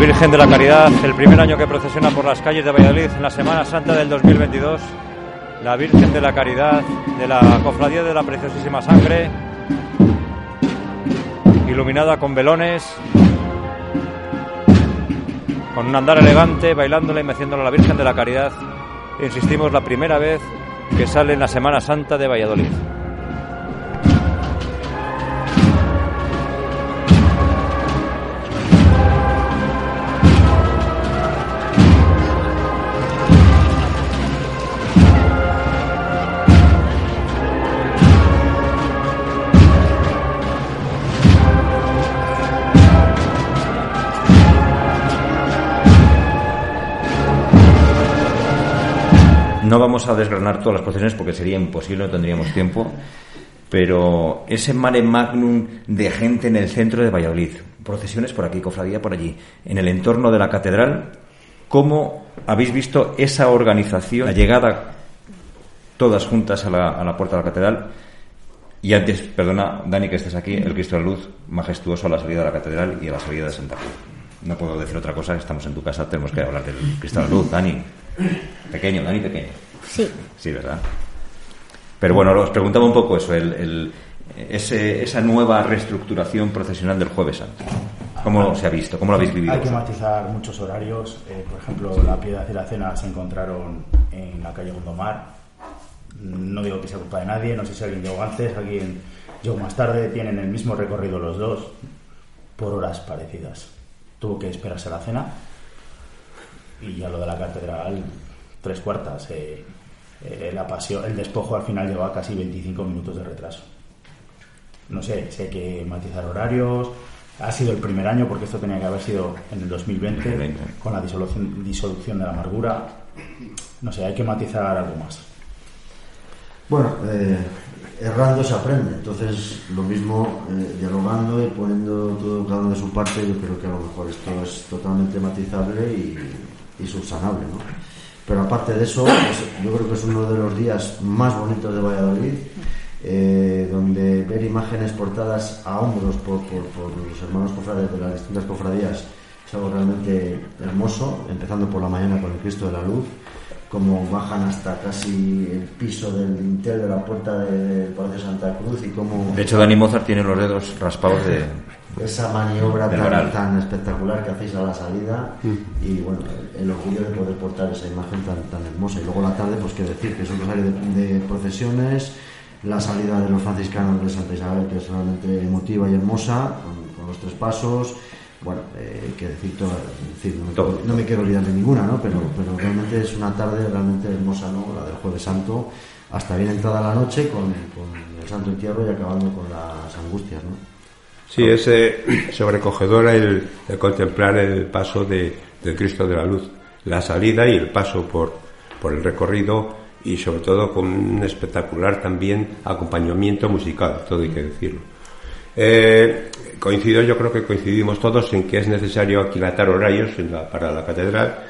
Virgen de la Caridad, el primer año que procesiona por las calles de Valladolid en la Semana Santa del 2022. La Virgen de la Caridad de la Cofradía de la Preciosísima Sangre, iluminada con velones, con un andar elegante, bailándola y meciéndola a la Virgen de la Caridad. Insistimos, la primera vez que sale en la Semana Santa de Valladolid. No vamos a desgranar todas las procesiones porque sería imposible, no tendríamos tiempo. Pero ese mare magnum de gente en el centro de Valladolid, procesiones por aquí, cofradía por allí, en el entorno de la catedral, ¿cómo habéis visto esa organización, la llegada todas juntas a la, a la puerta de la catedral? Y antes, perdona, Dani, que estés aquí, el Cristo de Luz, majestuoso a la salida de la catedral y a la salida de Santa Cruz. No puedo decir otra cosa, estamos en tu casa, tenemos que hablar del Cristo de la Luz, Dani. Pequeño, Dani pequeño. Sí. Sí, ¿verdad? Pero bueno, os preguntaba un poco eso, el, ese, esa nueva reestructuración procesional del Jueves Santo. ¿Cómo se ha visto? ¿Cómo lo habéis vivido? Hay que matizar muchos horarios. Eh, por ejemplo, la piedra y la cena se encontraron en la calle Gondomar. No digo que sea culpa de nadie, no sé si alguien llegó antes, alguien llegó más tarde. Tienen el mismo recorrido los dos, por horas parecidas. Tuvo que esperarse a la cena y ya lo de la catedral, tres cuartas. Eh, eh, la pasión, el despojo al final llevaba casi 25 minutos de retraso. No sé, sé que matizar horarios. Ha sido el primer año porque esto tenía que haber sido en el 2020 con la disolución, disolución de la amargura. No sé, hay que matizar algo más. Bueno, eh, errando se aprende. Entonces, lo mismo, eh, dialogando y poniendo todo cada uno de su parte, yo creo que a lo mejor esto es totalmente matizable y, y subsanable, ¿no? Pero aparte de eso, yo creo que es uno de los días más bonitos de Valladolid, eh, donde ver imágenes portadas a hombros por, los hermanos cofrades de las distintas cofradías es algo realmente hermoso, empezando por la mañana con el Cristo de la Luz, como bajan hasta casi el piso del dintel de la puerta del Palacio de Santa Cruz y como... De hecho, Dani Mozart tiene los dedos raspados de, esa maniobra tan, tan, espectacular que hacéis a la salida mm. y bueno, el, orgullo de poder portar esa imagen tan, tan hermosa. Y luego la tarde, pues qué decir, que es un rosario de, procesiones, la salida de los franciscanos de Santa Isabel, que es realmente emotiva y hermosa, con, los tres pasos. Bueno, eh, que decir, todo, no, me, quiero olvidar de ninguna, ¿no? Pero, pero realmente es una tarde realmente hermosa, ¿no? La del Jueves Santo, hasta bien entrada la noche con, con el Santo Entierro y acabando con las angustias, ¿no? Sí, es eh, sobrecogedor el, contemplar el paso de, del Cristo de la Luz, la salida y el paso por, por el recorrido y sobre todo con un espectacular también acompañamiento musical, todo hay que decirlo. Eh, coincido, yo creo que coincidimos todos en que es necesario aquilatar horarios para la catedral.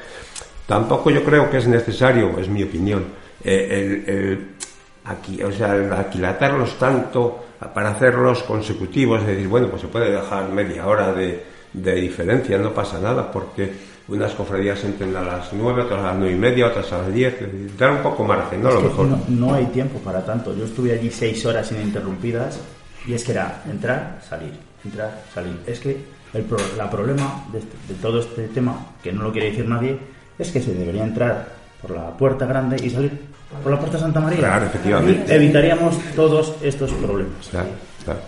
Tampoco yo creo que es necesario, es mi opinión, eh, el, aquí, o sea, aquilatarlos tanto para hacerlos consecutivos, es decir, bueno, pues se puede dejar media hora de, diferencia, no pasa nada, porque unas cofradías entran a las nueve, otras a las nueve y media, otras a las diez, dar un poco margen, ¿no? lo mejor. No, hay tiempo para tanto. Yo estuve allí seis horas ininterrumpidas y es que era entrar, salir, entrar, salir. Es que el la problema de, de todo este tema, que no lo quiere decir nadie, es que se debería entrar por la puerta grande y salir por la puerta Santa María. Claro, efectivamente. evitaríamos todos estos problemas. Claro, claro.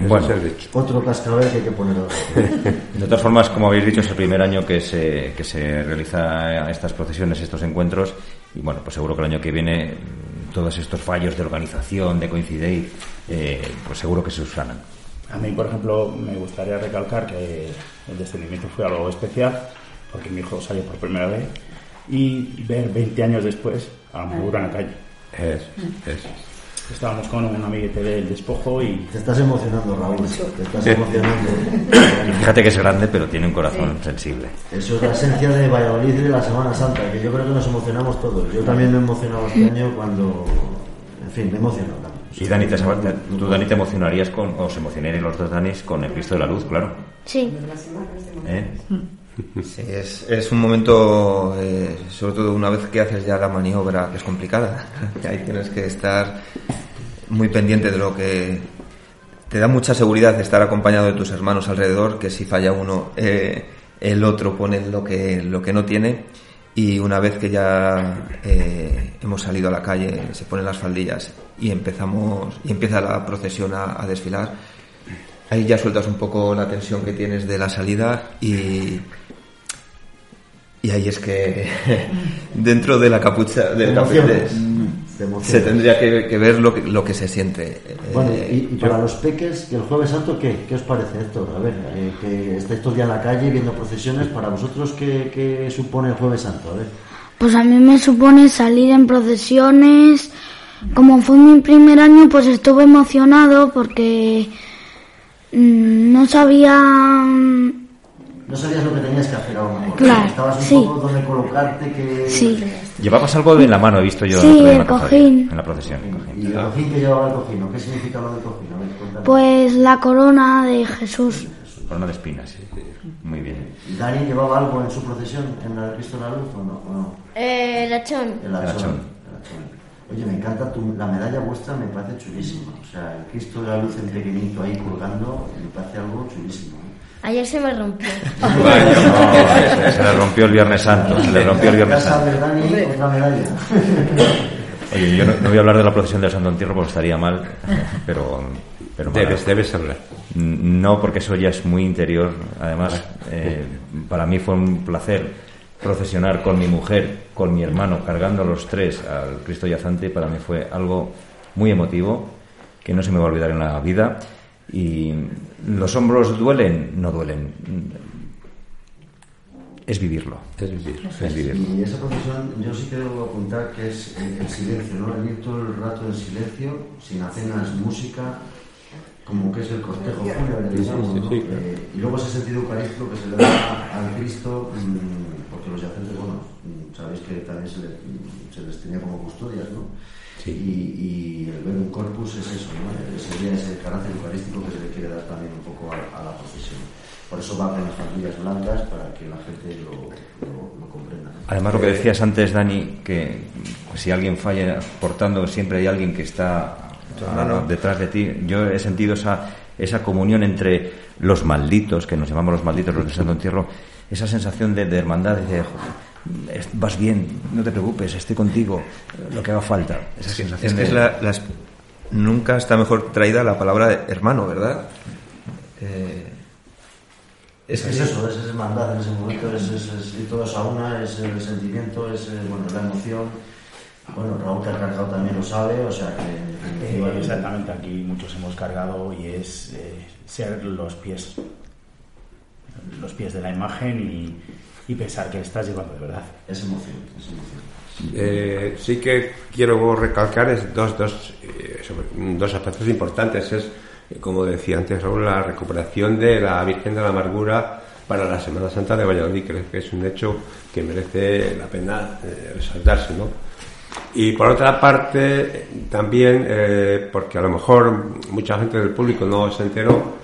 Bueno, otro cascabel que hay que poner De todas formas, como habéis dicho, es el primer año que se, que se realiza estas procesiones, estos encuentros, y bueno, pues seguro que el año que viene todos estos fallos de organización, de coincidir, eh, pues seguro que se usanan. A mí, por ejemplo, me gustaría recalcar que el descendimiento fue algo especial, porque mi hijo salió por primera vez y ver 20 años después a la en la calle. Es, es. Estábamos con un amiguete del despojo y... Te estás emocionando, Raúl. Te estás emocionando. Fíjate que es grande, pero tiene un corazón sensible. Eso es la esencia de Valladolid y de la Semana Santa, que yo creo que nos emocionamos todos. Yo también me he emocionado este año cuando... En fin, me he emocionado. Y Dani, te, tú Dani te emocionarías con, o se emocionarían los dos Danis con el Cristo de la Luz, claro. Sí. ¿Eh? Sí, es, es un momento, eh, sobre todo una vez que haces ya la maniobra, que es complicada, ahí tienes que estar muy pendiente de lo que te da mucha seguridad estar acompañado de tus hermanos alrededor, que si falla uno, eh, el otro pone lo que, lo que no tiene. Y una vez que ya eh, hemos salido a la calle, se ponen las faldillas y empezamos y empieza la procesión a desfilar, ahí ya sueltas un poco la tensión que tienes de la salida y, y ahí es que dentro de la capucha del café se tendría que, ver lo que, lo que se siente. Bueno, y, eh, para los peques, ¿el Jueves Santo qué? ¿Qué os parece, esto? A ver, eh, que estáis todo el día en la calle viendo procesiones, ¿para vosotros qué, qué supone el Jueves Santo? A ver. Pues a mí me supone salir en procesiones. Como fue mi primer año, pues estuve emocionado porque mm, no sabía no sabías lo que tenías que hacer aún. Claro, Estabas un poco donde colocarte que... Sí. Llevabas algo en la mano, he visto yo sí, el, cojín. en la procesión. ¿Y el cojín que llevaba el cojín? ¿Qué significa lo del cojín? Pues la corona de Jesús. Corona de espinas, sí. Muy bien. ¿Dani llevaba algo en su procesión en la Cristo de la Luz o no? Eh, el hachón. El hachón. Oye, me encanta tu, la medalla vuestra, me parece chulísima. O sea, el Cristo de la Luz en pequeñito ahí colgando, me parece algo chulísimo. Ayer se me rompió. se, le rompió el Viernes Santo. Se le rompió el Viernes Santo. Oye, yo no, voy a hablar de la procesión del Santo Entierro porque estaría mal, pero... pero debes, debes hablar. No, porque eso ya es muy interior. Además, eh, para mí fue un placer procesionar con mi mujer, con mi hermano, cargando los tres al Cristo Yazante. Para mí fue algo muy emotivo que no se me va a olvidar en la vida. Y los hombros duelen, no duelen. Es vivirlo. Es vivirlo. Es vivirlo. Y esa profesión, yo sí que debo apuntar que es el silencio, ¿no? El ir todo el rato en silencio, sin apenas música, como que es el cortejo fúnebre, digamos, ¿no? Eh, y luego ese sentido eucarístico que se le da al Cristo, mm, porque los yacentes, bueno, mm, sabéis que también se, se les tenía como custodias, ¿no? Y, y, el un corpus es eso, ¿no? sería ese carácter eucarístico que se le quiere dar también un poco a, la procesión. Por eso va con las familias blancas para que la gente lo, lo, comprenda. Además, lo que decías antes, Dani, que si alguien falla portando, siempre hay alguien que está detrás de ti. Yo he sentido esa, esa comunión entre los malditos, que nos llamamos los malditos los de Santo Entierro, esa sensación de, hermandad, de vas bien, no te preocupes, estoy contigo, lo que haga falta. Esa sensación es que nunca está mejor traída la palabra hermano, ¿verdad? Eh, es, eso, es hermandad en ese momento, es, es, y todo es a una, es el sentimiento, es eh, bueno, la emoción. Bueno, Raúl que ha cargado también lo sabe, o sea que... Eh, exactamente, aquí muchos hemos cargado y es ser los pies, los pies de la imagen y, y pensar que estás llevando de verdad. Es emoción, es emoción. Eh, sí que quiero recalcar es dos, dos, eh, dos aspectos importantes. Es, como decía antes Raúl, la recuperación de la Virgen de la Amargura para la Semana Santa de Valladolid. Creo que es un hecho que merece la pena eh, resaltarse. ¿no? Y por otra parte, también, porque a lo mejor mucha gente del público no se enteró,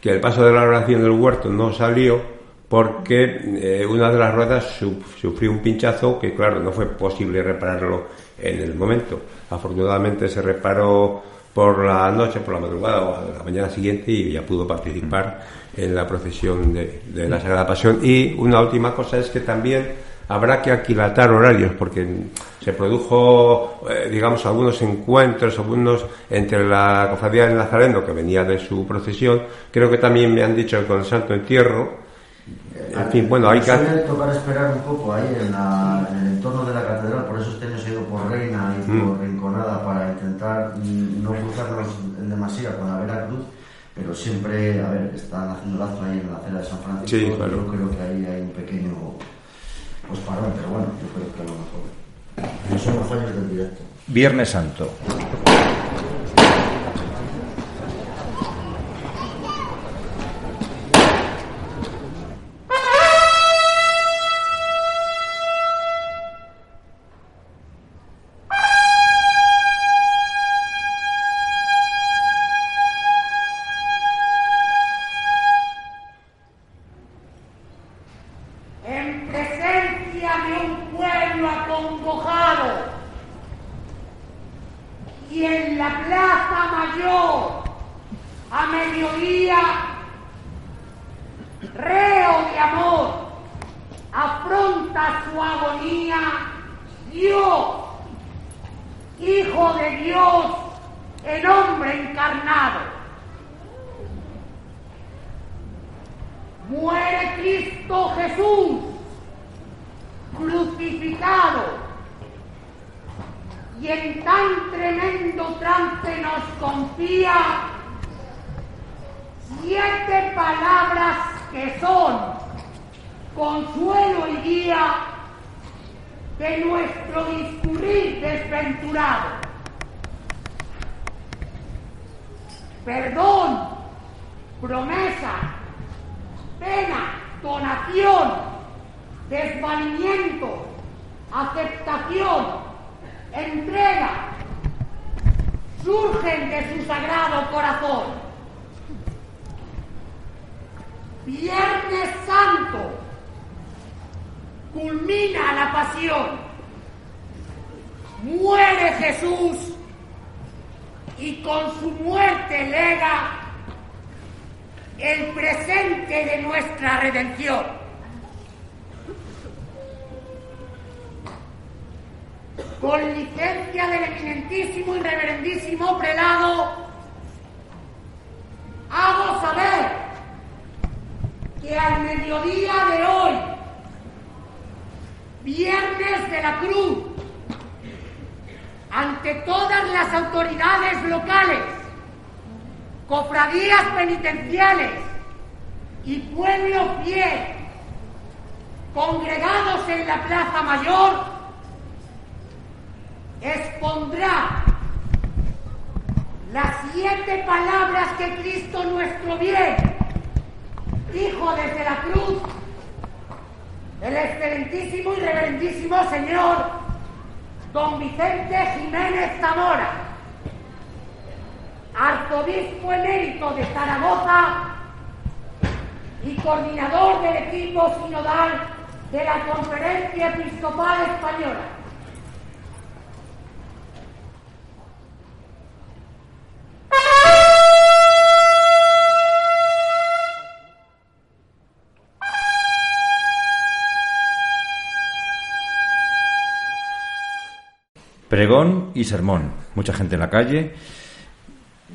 que el paso de la oración del huerto no salió porque eh, una de las ruedas sufrió un pinchazo que, claro, no fue posible repararlo en el momento. Afortunadamente se reparó por la noche, por la madrugada o a la mañana siguiente y ya pudo participar en la procesión de, la Sagrada Pasión. Y una última cosa es que también habrá que aquilatar horarios porque se produjo, eh, digamos, algunos encuentros, algunos entre la cofradía del Nazareno que venía de su procesión. Creo que también me han dicho que con el Santo Entierro en fin, bueno, hay que... tocar esperar un poco ahí en, el entorno de la catedral, por eso este año se ha ido por Reina y por mm. Rinconada para intentar no cruzarnos en demasía con la Vera Cruz, pero siempre, a ver, están haciendo lazo ahí en la acera de San Francisco, sí, claro. yo creo que ahí hay un pequeño pues parón, pero bueno, yo creo que a lo mejor no son los fallos del directo. Viernes Santo. de nuestro discurrir desventurado. Perdón, promesa, pena, donación, desvalimiento, aceptación, entrega, surgen de su sagrado corazón. Viernes Santo, culmina la pasión, muere Jesús y con su muerte lega el presente de nuestra redención. Con licencia del eminentísimo y reverendísimo prelado, hago saber que al mediodía de hoy, Viernes de la Cruz, ante todas las autoridades locales, cofradías penitenciales y pueblo fiel, congregados en la Plaza Mayor, expondrá las siete palabras que Cristo nuestro bien dijo desde la cruz el excelentísimo y reverendísimo señor don Vicente Jiménez Zamora, arzobispo emérito de Zaragoza y coordinador del equipo sinodal de la Conferencia Episcopal Española. Pregón y sermón. Mucha gente en la calle.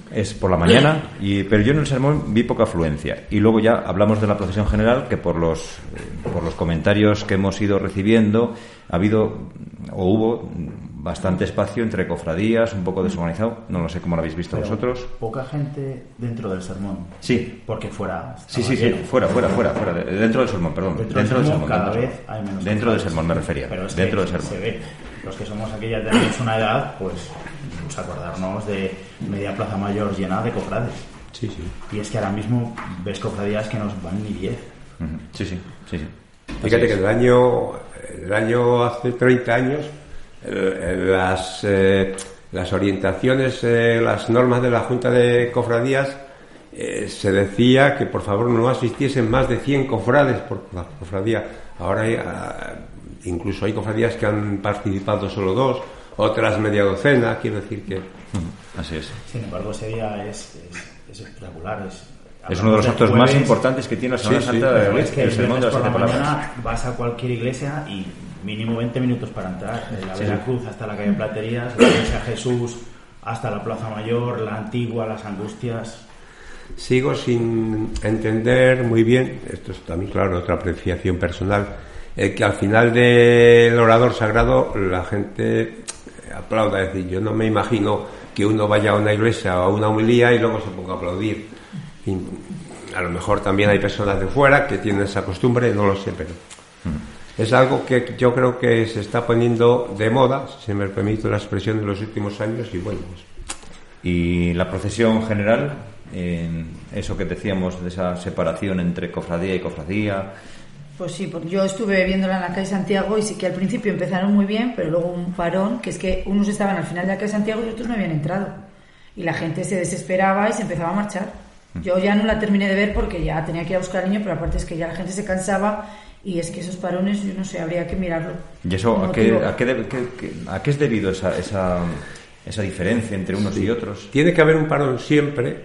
Es por la mañana, y, pero yo en el sermón vi poca afluencia. Y luego ya hablamos de la procesión general, que por los, eh, por los comentarios que hemos ido recibiendo, ha habido o hubo bastante espacio entre cofradías, un poco desorganizado. No lo sé cómo lo habéis visto vosotros. Poca gente dentro del sermón. Sí. Porque fuera. Sí, sí, sí, fuera, fuera, fuera, fuera. Dentro del sermón, perdón. Dentro, del sermón, cada vez hay menos. Dentro del sermón me refería. Pero es dentro que del sermón. Se ve. Los que somos aquí ya tenemos una edad, pues, pues acordarnos de media plaza mayor llena de cofrades. Sí, sí. Y es que ahora mismo ves cofradías que nos van ni 10. Sí, sí, sí, sí. Fíjate que el año, el año hace 30 años, las, eh, las orientaciones, eh, las normas de la Junta de Cofradías, eh, se decía que por favor no asistiesen más de 100 cofrades por la cofradía. Ahora hay, ah, incluso hay cofradías que han participado solo dos, otras media docena, quiero decir que... Así es. Sin embargo, ese día es, es, es espectacular. Es, Es uno de los actos más importantes que tiene la Semana Sí, sí, Santa de pero la es que el el sermón de por la mañana vas a cualquier iglesia y mínimo 20 minutos para entrar. De la Sí, Veracruz hasta la calle Platerías, la iglesia Jesús, hasta la Plaza Mayor, la Antigua, las Angustias. Sigo sin entender muy bien, esto es también claro, otra apreciación personal, eh, que al final del orador sagrado la gente eh, aplauda. Es decir, yo no me imagino que uno vaya a una iglesia o a una homilía y luego se ponga a aplaudir. Y a lo mejor también hay personas de fuera que tienen esa costumbre, no lo sé, pero es algo que yo creo que se está poniendo de moda, si se me permite la expresión, en los últimos años y bueno, pues Y la procesión general, en eso que decíamos de esa separación entre cofradía y cofradía. Pues sí, porque yo estuve viéndola en la calle Santiago y sí que al principio empezaron muy bien, pero luego un parón, que es que unos estaban al final de la calle Santiago y otros no habían entrado. Y la gente se desesperaba y se empezaba a marchar. Yo ya no la terminé de ver porque ya tenía que ir a buscar al niño, pero aparte es que ya la gente se cansaba y es que esos parones, yo no sé, habría que mirarlo. ¿Y eso a qué, a qué, debe- qué- qué- a qué es debido esa, esa, esa diferencia entre unos y otros? Tiene que haber un parón siempre,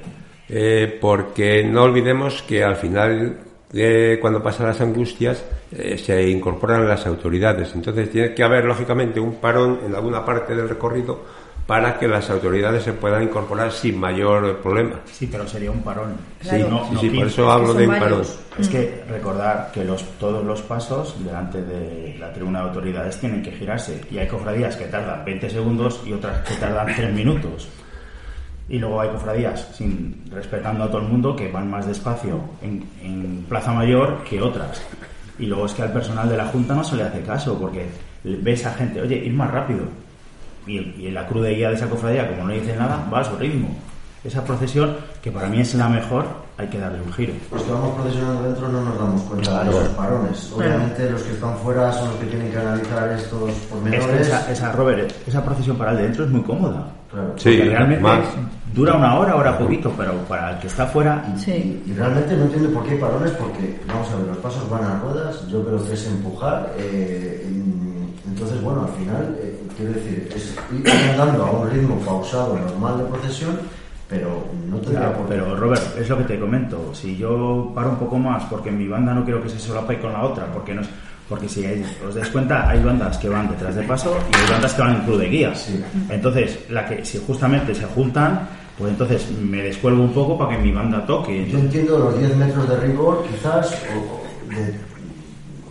eh, porque no olvidemos que al final, eh, cuando pasan las angustias, eh, se incorporan las autoridades. Entonces tiene que haber, lógicamente, un parón en alguna parte del recorrido para que las autoridades se puedan incorporar sin mayor problema. Sí, pero sería un parón. Sí, sí, sí, por 15. eso hablo de un parón. Es que recordar que los, todos los pasos delante de la tribuna de autoridades tienen que girarse. Y hay cofradías que tardan 20 segundos y otras que tardan 3 minutos. Y luego hay cofradías, sin, respetando a todo el mundo, que van más despacio en, en Plaza Mayor que otras. Y luego es que al personal de la Junta no se le hace caso, porque ves a gente, oye, ir más rápido. Y, y la cruz de guía de esa cofradía, como no dice nada, va a su ritmo. Esa procesión, que para mí es la mejor, hay que darle un giro. Los que vamos procesionando dentro no nos damos cuenta Claro. de esos parones. Obviamente los que están fuera son los que tienen que analizar estos Es que pormenores. esa, esa, Robert, esa procesión para el de dentro es muy cómoda. Claro. Sí, realmente más. dura una hora, hora poquito, pero para el que está fuera. Y realmente no entiendo por qué hay parones, porque, vamos a ver, los pasos van a ruedas, yo creo que es empujar. eh, entonces, bueno, al final, eh, quiero decir, es ir andando a un ritmo pausado, normal de procesión, pero no tendría Claro, por qué. pero Robert, es lo que te comento. Si yo paro un poco más porque mi banda no quiero que se solape con la otra, porque no es, porque si hay- os des cuenta, hay bandas que van detrás de paso y hay bandas que van en club de guías. Entonces, la que si justamente se juntan, pues entonces me descuelgo un poco para que mi banda toque. Yo entiendo los 10 metros de rigor, quizás, o, o de-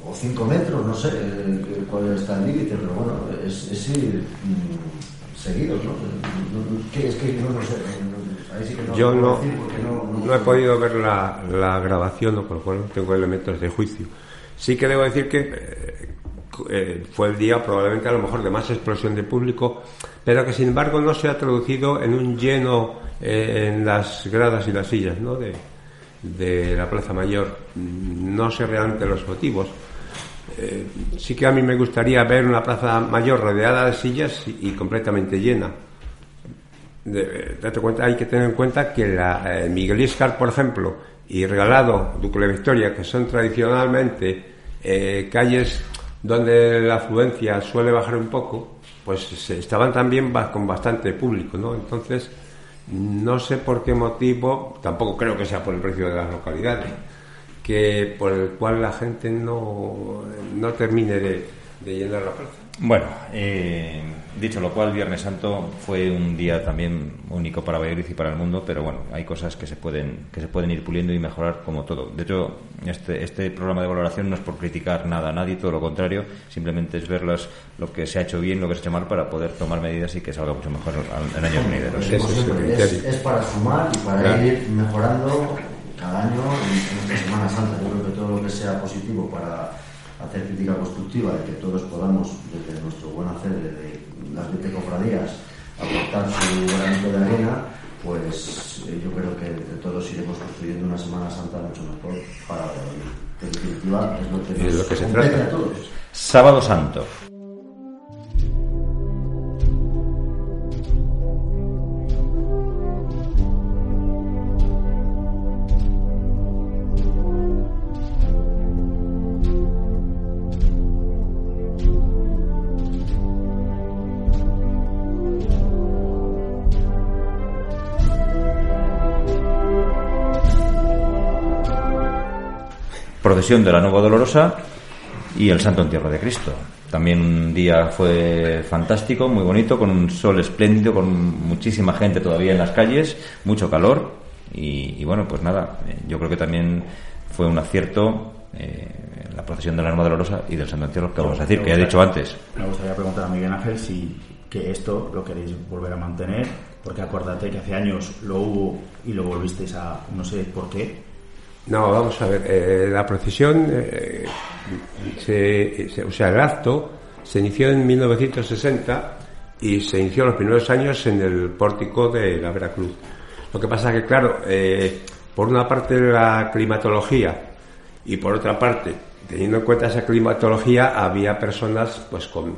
o 5 metros, no sé eh, cuál está el límite, pero bueno, es, es ir mm, seguidos, ¿no? Es que no lo sé. Sí no Yo no, no, no he podido ver la, la grabación, ¿no? por lo cual no tengo elementos de juicio. Sí que debo decir que eh, eh, fue el día probablemente a lo mejor de más explosión de público, pero que sin embargo no se ha traducido en un lleno eh, en las gradas y las sillas ¿no? de, de la Plaza Mayor. No sé realmente los motivos. Eh, sí que a mí me gustaría ver una Plaza Mayor rodeada de sillas y, y completamente llena. Date cuenta, hay que tener en cuenta que la, eh, Miguel Iscar, por ejemplo, y Regalado, Duque Victoria, que son tradicionalmente eh, calles donde la afluencia suele bajar un poco, pues estaban también con bastante público, ¿no? Entonces, no sé por qué motivo, tampoco creo que sea por el precio de las localidades, que por el cual la gente no, no termine de llenar la plaza. Bueno, eh, dicho lo cual, Viernes Santo fue un día también único para Valladolid y para el mundo, pero bueno, hay cosas que se pueden que se pueden ir puliendo y mejorar como todo. De hecho, este, este programa de valoración no es por criticar nada a nadie, todo lo contrario, simplemente es ver lo que se ha hecho bien, lo que se ha hecho mal para poder tomar medidas y que salga mucho mejor en años venideros. Es, es, para sumar y para ir mejorando cada año en, esta Semana Santa. Yo creo que todo lo que sea positivo para hacer crítica constructiva de que todos podamos, desde nuestro buen hacer, de las 20 cofradías, aportar su granito de arena, pues eh, yo creo que entre todos iremos construyendo una Semana Santa mucho mejor para que en definitiva es lo que, es lo que se trata. a todos. Sábado Santo. Procesión de la Nueva Dolorosa y el Santo Entierro de Cristo. También un día fue fantástico, muy bonito, con un sol espléndido, con muchísima gente todavía en las calles, mucho calor y, bueno, pues nada, eh, yo creo que también fue un acierto eh, la procesión de la Nueva Dolorosa y del Santo Entierro, que vamos a decir, que ya he dicho antes. Me gustaría preguntar a Miguel Ángel si que esto lo queréis volver a mantener, porque acuérdate que hace años lo hubo y lo volvisteis a, no sé por qué, no, vamos a ver, eh, la procesión, eh, o sea, el acto se inició en 1960 y se inició los primeros años en el pórtico de la Veracruz. Lo que pasa que, claro, eh, por una parte la climatología y por otra parte, teniendo en cuenta esa climatología, había personas pues con,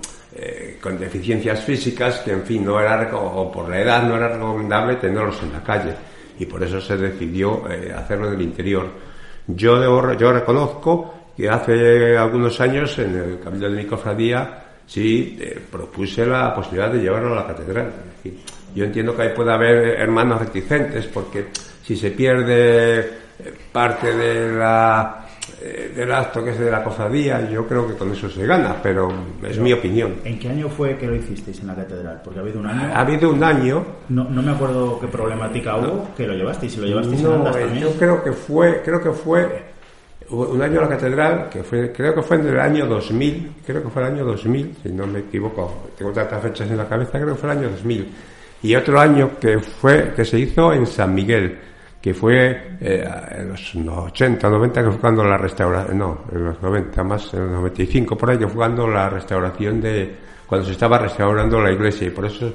con deficiencias físicas que, en fin, no era, o por la edad no era recomendable tenerlos en la calle y por eso se decidió eh, hacerlo en el interior. Yo, debo, yo reconozco que hace algunos años en el Cabildo de mi cofradía sí eh, propuse la posibilidad de llevarlo a la catedral. Yo entiendo que ahí puede haber hermanos reticentes porque si se pierde eh, parte de la eh, del acto que es de la cofradía, yo creo que con eso se gana, pero es mi opinión. ¿En qué año fue que lo hicisteis en la catedral? Porque ha habido un año. Ha habido un año. No, no me acuerdo qué problemática hubo que lo llevasteis. Si lo llevasteis no, en también. Yo creo que fue, creo que fue un año a la catedral, que fue, creo que fue en el año 2000, creo que fue el año 2000, si no me equivoco, tengo tantas fechas en la cabeza, creo que fue el año 2000. Y otro año que fue, que se hizo en San Miguel que fue eh, en los 80, 90, que fue cuando la restauración, no, en los 90, más en los 95, por ahí, que fue cuando la restauración de, cuando se estaba restaurando la iglesia, y por eso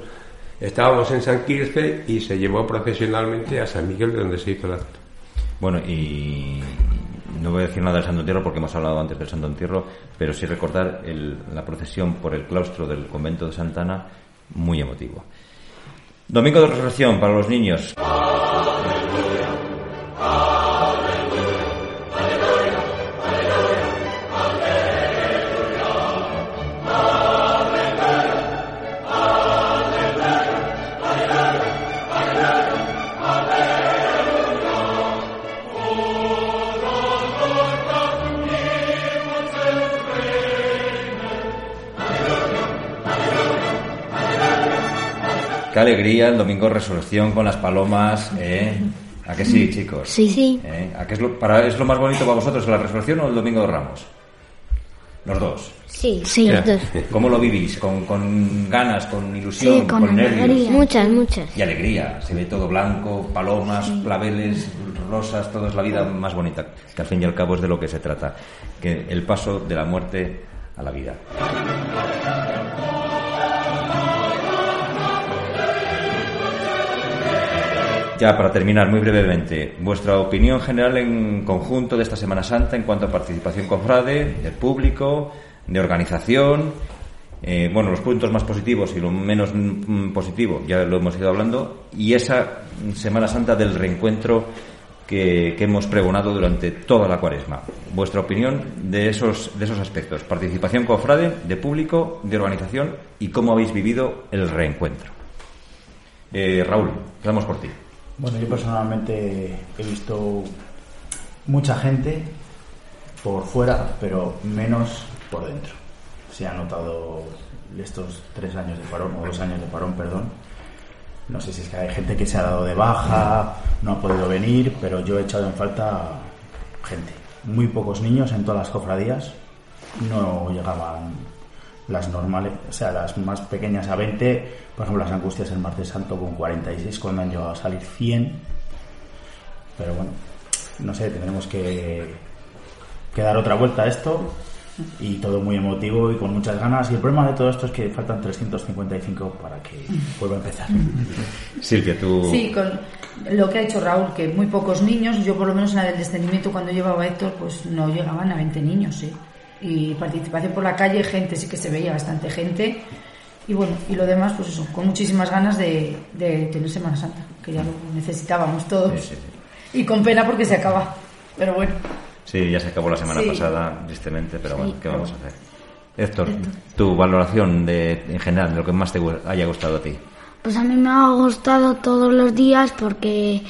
estábamos en San Quirce y se llevó procesionalmente a San Miguel, de donde se hizo el acto. Bueno, y no voy a decir nada del Santo Entierro porque hemos hablado antes del Santo Entierro, pero sí recordar la procesión por el claustro del convento de Santana, muy emotivo. Domingo de Resurrección para los niños. Alegría el domingo resurrección con las palomas, ¿eh? ¿A qué sí, chicos? Sí, sí. ¿Eh? ¿A qué es lo, para, es lo más bonito para vosotros, la resurrección o el domingo de Ramos? Los dos. Sí, sí, los dos. ¿Cómo lo vivís? ¿Con, con ganas, con ilusión, con, nervios? Muchas, muchas. Y alegría. Se ve todo blanco, palomas, claveles, rosas, todo es la vida más bonita. Que al fin y al cabo es de lo que se trata. Que el paso de la muerte a la vida. Ya para terminar, muy brevemente, vuestra opinión general en conjunto de esta Semana Santa en cuanto a participación cofrade, del público, de organización, eh, bueno, los puntos más positivos y lo menos mm, positivo, ya lo hemos ido hablando, y esa Semana Santa del reencuentro que, hemos pregonado durante toda la cuaresma. Vuestra opinión de esos, de esos aspectos, participación cofrade, de público, de organización y cómo habéis vivido el reencuentro. Eh, Raúl, quedamos por ti. Bueno, yo personalmente he visto mucha gente por fuera, pero menos por dentro. se ha notado estos tres años de parón, o dos años de parón, perdón. No sé si es que hay gente que se ha dado de baja, no ha podido venir, pero yo he echado en falta gente. Muy pocos niños en todas las cofradías, no llegaban las normales, o sea, las más pequeñas a 20, por ejemplo, las angustias el martes santo con 46, cuando han llegado a salir 100. Pero bueno, no sé, tendremos que, que dar otra vuelta a esto y todo muy emotivo y con muchas ganas. Y el problema de todo esto es que faltan 355 para que vuelva a empezar. Silvia, tú. Sí, con lo que ha hecho Raúl, que muy pocos niños, yo por lo menos en la del descendimiento cuando llevaba a Héctor, pues no llegaban a 20 niños, sí. Y participación por la calle, gente, sí que se veía bastante gente. Y bueno, y lo demás, pues eso, con muchísimas ganas de, de tener Semana Santa, que ya lo necesitábamos todos. Y con pena porque se acaba. Pero bueno. Sí, ya se acabó la semana pasada, tristemente, pero bueno, ¿qué vamos a hacer? Héctor, tu valoración de, en general de lo que más te haya gustado a ti. Pues a mí me ha gustado todos los días porque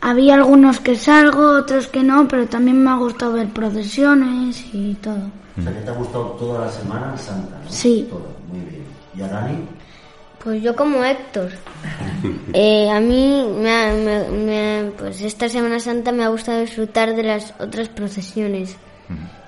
había algunos que salgo, otros que no, pero también me ha gustado ver procesiones y todo. O sea, que te ha gustado toda la Semana Santa, ¿no? Sí. Todo, muy bien. ¿Y a Dani? Pues yo como Héctor. Eh, a mí, me, me, me, pues esta Semana Santa me ha gustado disfrutar de las otras procesiones.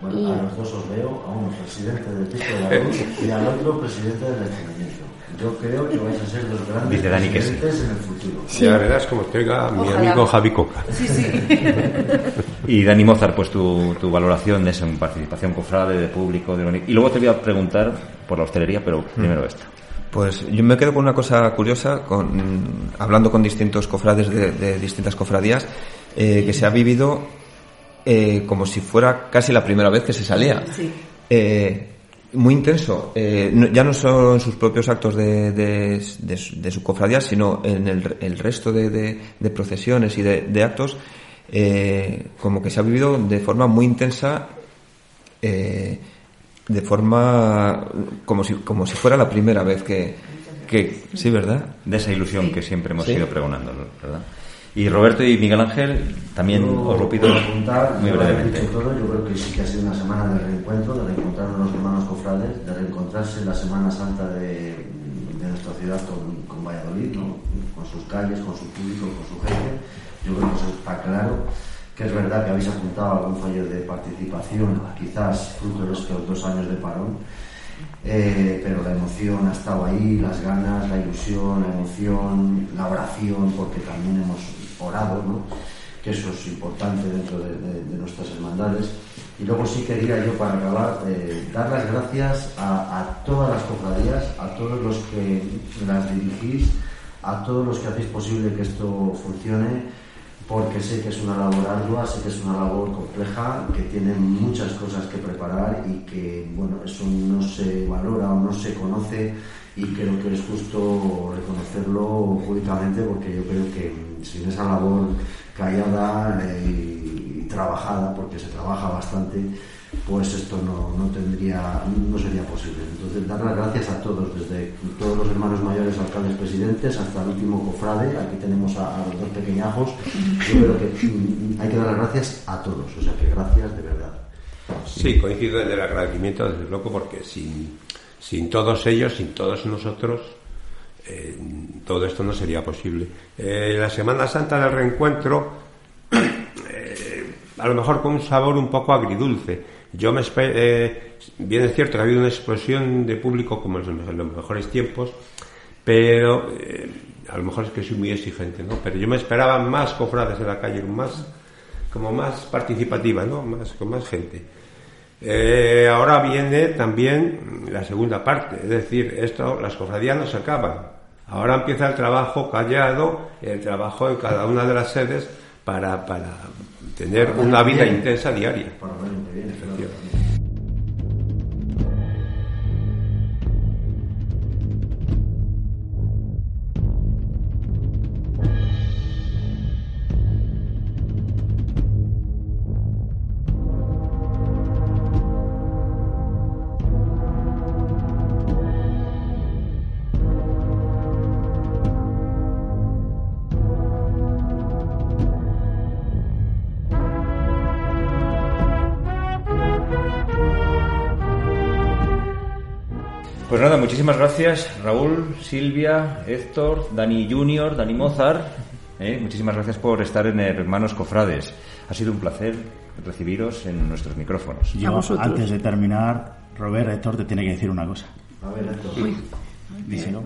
Bueno, Y- a los dos os veo, a uno presidente del Pico de la Luz y al otro presidente del Descendimiento. Yo creo que vais a ser los grandes Dice Dani que sí. en el futuro. Ya verás como te oiga mi Ojalá. amigo Javi Coca. Sí, sí. Y Dani Mozart, pues tu, tu valoración de en participación cofrade, de público, de... Y luego te voy a preguntar por la hostelería, pero primero esto. Pues yo me quedo con una cosa curiosa, con, hablando con distintos cofrades de, de distintas cofradías, eh, que se ha vivido eh, como si fuera casi la primera vez que se salía. Sí. Eh, muy intenso, eh, no- ya no solo en sus propios actos de, de, de su- de su cofradía, sino en el, el resto de, de- de procesiones y de, de actos, eh, como que se ha vivido de forma muy intensa, eh, de forma como si, como si fuera la primera vez que, que sí, ¿verdad? De esa ilusión que siempre hemos Sí. ido pregonando, ¿verdad? Y Roberto y Miguel Ángel, también Yo os lo pido apuntar, muy brevemente. todo, yo creo que sí que ha sido una semana de reencuentro, de reencontrarnos los hermanos cofrades, de reencontrarse en la Semana Santa de, de nuestra ciudad con, con Valladolid, ¿no? con sus calles, con su público, con su gente. Yo creo que eso está claro, que es verdad que habéis apuntado algún fallo de participación, quizás fruto de estos dos años de parón, eh, pero la emoción ha estado ahí, las ganas, la ilusión, la emoción, la oración, porque también hemos orado, que eso es importante dentro de, nuestras hermandades. Y luego sí quería yo, para acabar, eh, dar las gracias a todas las cofradías, a todos los que las dirigís, a todos los que hacéis posible que esto funcione, porque sé que es una labor ardua, sé que es una labor compleja, que tiene muchas cosas que preparar y que, bueno, eso no se valora o no se conoce y creo que es justo reconocerlo públicamente porque yo creo que sin esa labor callada eh, y, y trabajada, porque se trabaja bastante, pues esto no, no tendría, no sería posible. Entonces, dar las gracias a todos, desde todos los hermanos mayores, alcaldes, presidentes, hasta el último cofrade. Aquí tenemos a, los dos pequeñajos. Mm, hay que dar las gracias a todos, o sea que gracias de verdad. Sí, coincido en el agradecimiento, desde luego, porque sin, sin todos ellos, sin todos nosotros, eh, todo esto no sería posible. Eh, la Semana Santa del reencuentro, eh, a lo mejor con un sabor un poco agridulce. Yo me eh, bien cierto que ha habido una explosión de público como en los, en los mejores tiempos, pero eh, a lo mejor es que soy muy exigente, ¿no? Pero yo me esperaba más cofrades en la calle, más como más participativa, ¿no? Más con más gente. Eh, ahora viene también la segunda parte, es decir, esto, las cofradías no se acaban. Ahora empieza el trabajo callado, el trabajo en cada una de las sedes para, para tener una vida intensa diaria. Para el año que viene, muchísimas gracias Raúl, Silvia, Héctor, Dani Junior, Dani Mozart. ¿eh? Muchísimas gracias por estar en Hermanos Cofrades. Ha sido un placer recibiros en nuestros micrófonos. Yo, antes de terminar, Robert, Héctor te tiene que decir una cosa. A ver, Héctor. Díselo.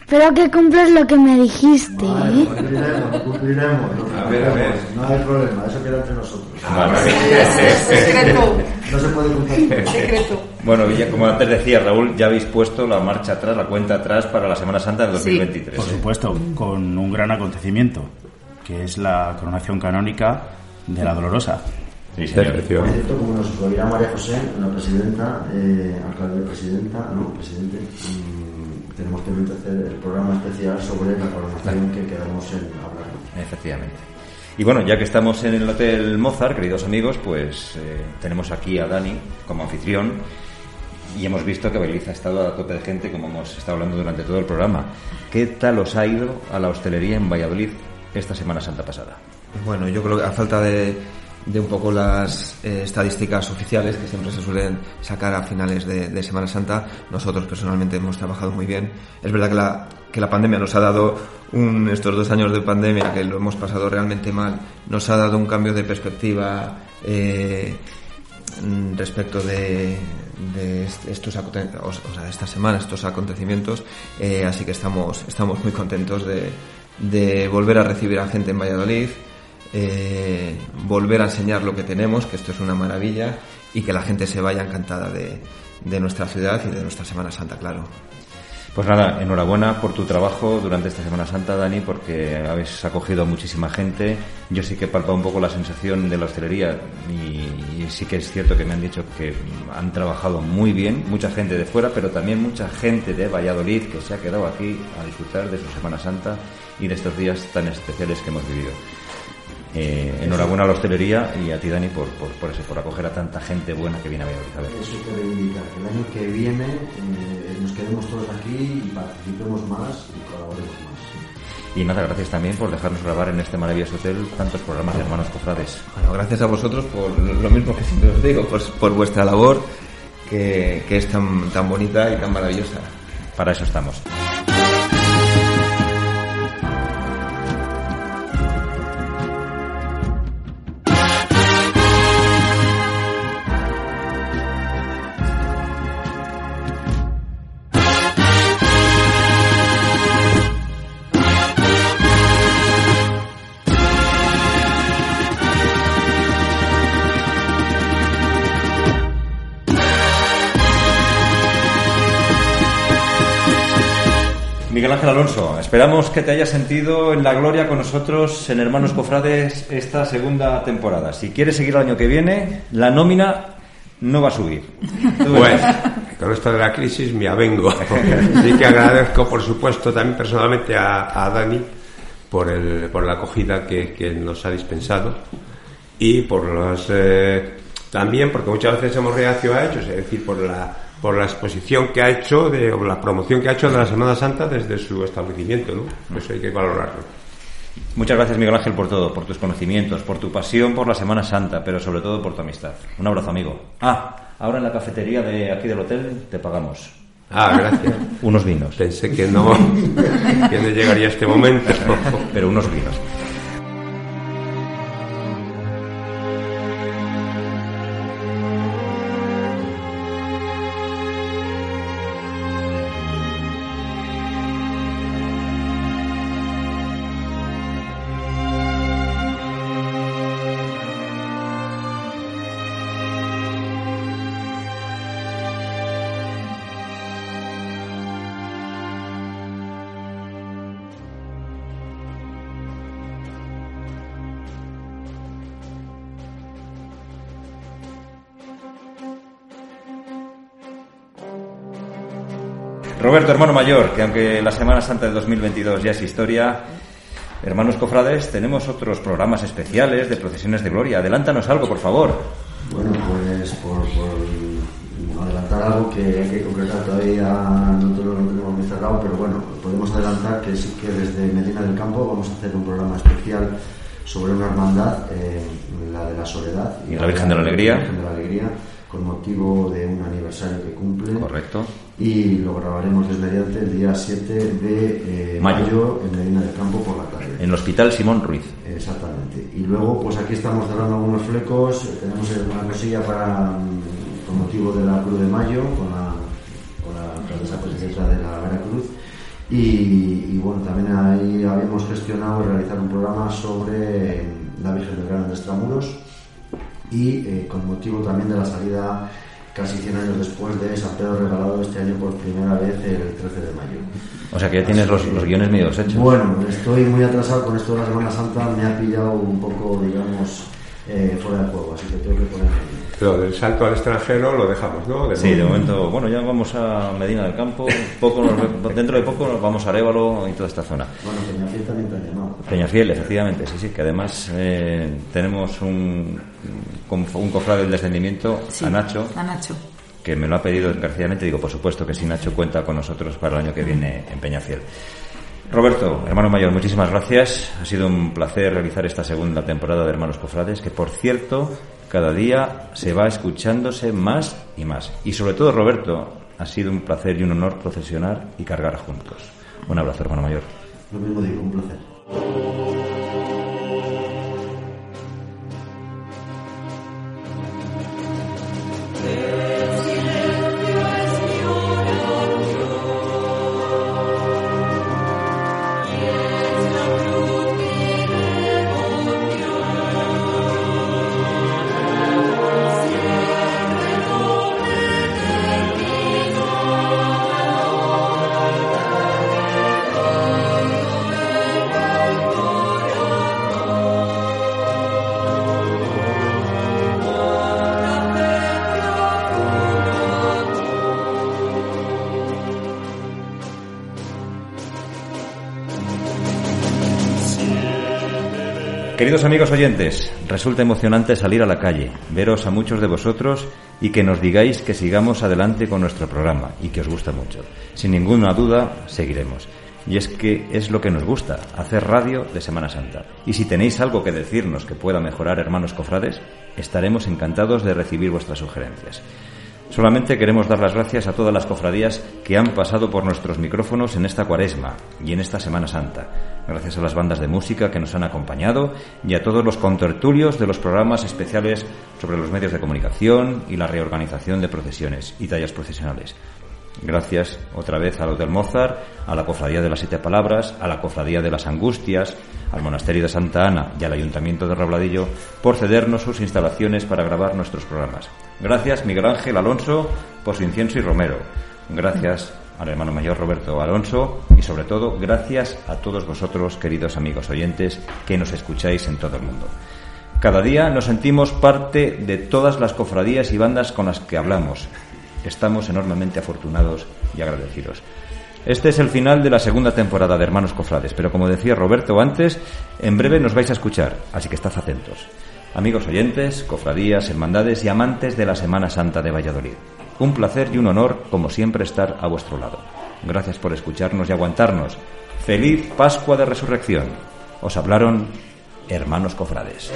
Espero que cumplas lo que me dijiste. Vale, ¿eh? cumpliremos, cumpliremos. A ver, a ver. No hay problema, eso queda entre nosotros. Secreto. No se puede cumplir. Secreto. Bueno, ya, como antes decía Raúl, ya habéis puesto la marcha atrás, la cuenta atrás para la Semana Santa del 2023. Por ¿eh? supuesto, con un gran acontecimiento, que es la coronación canónica de la Dolorosa. Sí, señor. Por cierto, como nos lo dirá María José, la presidenta, eh, alcalde presidenta, no, presidente, mm, tenemos que hacer el programa especial sobre la coronación que quedamos en hablar. Efectivamente. Y bueno, ya que estamos en el Hotel Mozart, queridos amigos, pues eh, tenemos aquí a Dani como anfitrión y hemos visto que Beliz ha estado a tope de gente, como hemos estado hablando durante todo el programa. ¿Qué tal os ha ido a la hostelería en Valladolid esta Semana Santa pasada? Bueno, yo creo que a falta de, de un poco las eh, estadísticas oficiales que siempre se suelen sacar a finales de, Semana Santa, nosotros personalmente hemos trabajado muy bien. Es verdad que la, que la pandemia nos ha dado un, estos dos años de pandemia que lo hemos pasado realmente mal, nos ha dado un cambio de perspectiva eh, mm, respecto de, de est- estos esta semana, estos acontecimientos, eh, así que estamos, estamos muy contentos de, de volver a recibir a gente en Valladolid, eh, volver a enseñar lo que tenemos, que esto es una maravilla, y que la gente se vaya encantada de, nuestra ciudad y de nuestra Semana Santa, claro. Pues nada, enhorabuena por tu trabajo durante esta Semana Santa, Dani, porque habéis acogido a muchísima gente. Yo sí que he palpado un poco la sensación de la hostelería y sí que es cierto que me han dicho que han trabajado muy bien, mucha gente de fuera, pero también mucha gente de Valladolid que se ha quedado aquí a disfrutar de su Semana Santa y de estos días tan especiales que hemos vivido. Eh, enhorabuena a la hostelería y a ti, Dani, por, por, por eso, por acoger a tanta gente buena que viene a Valladolid. A ver. Eso que reivindicar, que el año que viene eh, nos quedemos todos aquí y participemos más y colaboremos más. Y nada, gracias también por dejarnos grabar en este maravilloso hotel tantos programas de hermanos cofrades. Bueno, gracias a vosotros por lo mismo que siempre os digo, por, por vuestra labor, que, que es tan, tan bonita y tan maravillosa. Para eso estamos. Ángel Alonso, esperamos que te hayas sentido en la gloria con nosotros en Hermanos Cofrades esta segunda temporada. Si quieres seguir el año que viene, la nómina no va a subir. Verás. con esto de la crisis me avengo. Así que agradezco, por supuesto, también personalmente a, Dani por, el, por la acogida que, nos ha dispensado y por los. eh, también porque muchas veces hemos reacio a ellos, es decir, por la, por la exposición que ha hecho, de, o la promoción que ha hecho de la Semana Santa desde su establecimiento, ¿no? Eso hay que valorarlo. Muchas gracias Miguel Ángel por todo, por tus conocimientos, por tu pasión por la Semana Santa, pero sobre todo por tu amistad. Un abrazo amigo. Ah, ahora en la cafetería de aquí del hotel te pagamos. Ah, gracias. Unos vinos. Pensé que no, que no llegaría este momento. Pero unos vinos. Roberto, hermano mayor, que aunque la Semana Santa del 2022 ya es historia, hermanos cofrades, tenemos otros programas especiales de procesiones de gloria. Adelántanos algo, por favor. Bueno, pues por, por adelantar algo que hay que concretar todavía no te lo no tenemos muy cerrado, pero bueno, podemos adelantar que sí que desde Medina del Campo vamos a hacer un programa especial sobre una hermandad, eh, la de la Soledad Y la Virgen de la Alegría. Virgen de la Alegría, con motivo de un aniversario que cumple. Correcto. Y lo grabaremos desde mediante el día 7 de eh, mayo. en Medina del Campo por la tarde. En el Hospital Simón Ruiz. Exactamente. Y luego, pues aquí estamos cerrando algunos flecos. Tenemos una cosilla para, mm, con motivo de la Cruz de Mayo, con la, con la presidenta de la Veracruz. Y, y, bueno, también ahí habíamos gestionado realizar un programa sobre la Virgen del Gran de Extramuros y eh, con motivo también de la salida casi 100 años después de San Pedro regalado este año por primera vez el 13 de mayo. O sea que ya tienes los, los, guiones medio hechos. Bueno, estoy muy atrasado con esto de la Semana Santa, me ha pillado un poco, digamos, eh, fuera de juego, así que tengo que ponerme Pero del salto al extranjero lo dejamos, ¿no? De sí, de momento, bueno, ya vamos a Medina del Campo, poco dentro de poco nos vamos a Arévalo y toda esta zona. Bueno, Peñafiel también te ha llamado. Peñafiel, efectivamente, sí, sí, que además eh, tenemos un, un cofrade del descendimiento, sí, a Nacho. A Nacho. Que me lo ha pedido encarecidamente, digo, por supuesto que si Nacho cuenta con nosotros para el año que viene en Peñafiel. Roberto, hermano mayor, muchísimas gracias. Ha sido un placer realizar esta segunda temporada de Hermanos Cofrades, que por cierto, cada día se va escuchándose más y más. Y sobre todo, Roberto, ha sido un placer y un honor procesionar y cargar juntos. Un abrazo, hermano mayor. Lo mismo digo, un placer. There Queridos amigos oyentes, resulta emocionante salir a la calle, veros a muchos de vosotros y que nos digáis que sigamos adelante con nuestro programa y que os gusta mucho. Sin ninguna duda, seguiremos. Y es que es lo que nos gusta, hacer radio de Semana Santa. Y si tenéis algo que decirnos que pueda mejorar, hermanos cofrades, estaremos encantados de recibir vuestras sugerencias. Solamente queremos dar las gracias a todas las cofradías que han pasado por nuestros micrófonos en esta cuaresma y en esta Semana Santa. Gracias a las bandas de música que nos han acompañado y a todos los contertulios de los programas especiales sobre los medios de comunicación y la reorganización de procesiones y tallas procesionales. Gracias otra vez a los del Mozart, a la Cofradía de las Siete Palabras, a la Cofradía de las Angustias, al Monasterio de Santa Ana y al Ayuntamiento de Robladillo por cedernos sus instalaciones para grabar nuestros programas. Gracias Miguel Ángel Alonso por su incienso y romero. Gracias al hermano mayor Roberto Alonso y sobre todo gracias a todos vosotros, queridos amigos oyentes, que nos escucháis en todo el mundo. Cada día nos sentimos parte de todas las cofradías y bandas con las que hablamos Estamos enormemente afortunados y agradecidos. Este es el final de la segunda temporada de Hermanos Cofrades, pero como decía Roberto antes, en breve nos vais a escuchar, así que estad atentos. Amigos oyentes, cofradías, hermandades y amantes de la Semana Santa de Valladolid. Un placer y un honor, como siempre, estar a vuestro lado. Gracias por escucharnos y aguantarnos. Feliz Pascua de Resurrección. Os hablaron hermanos cofrades.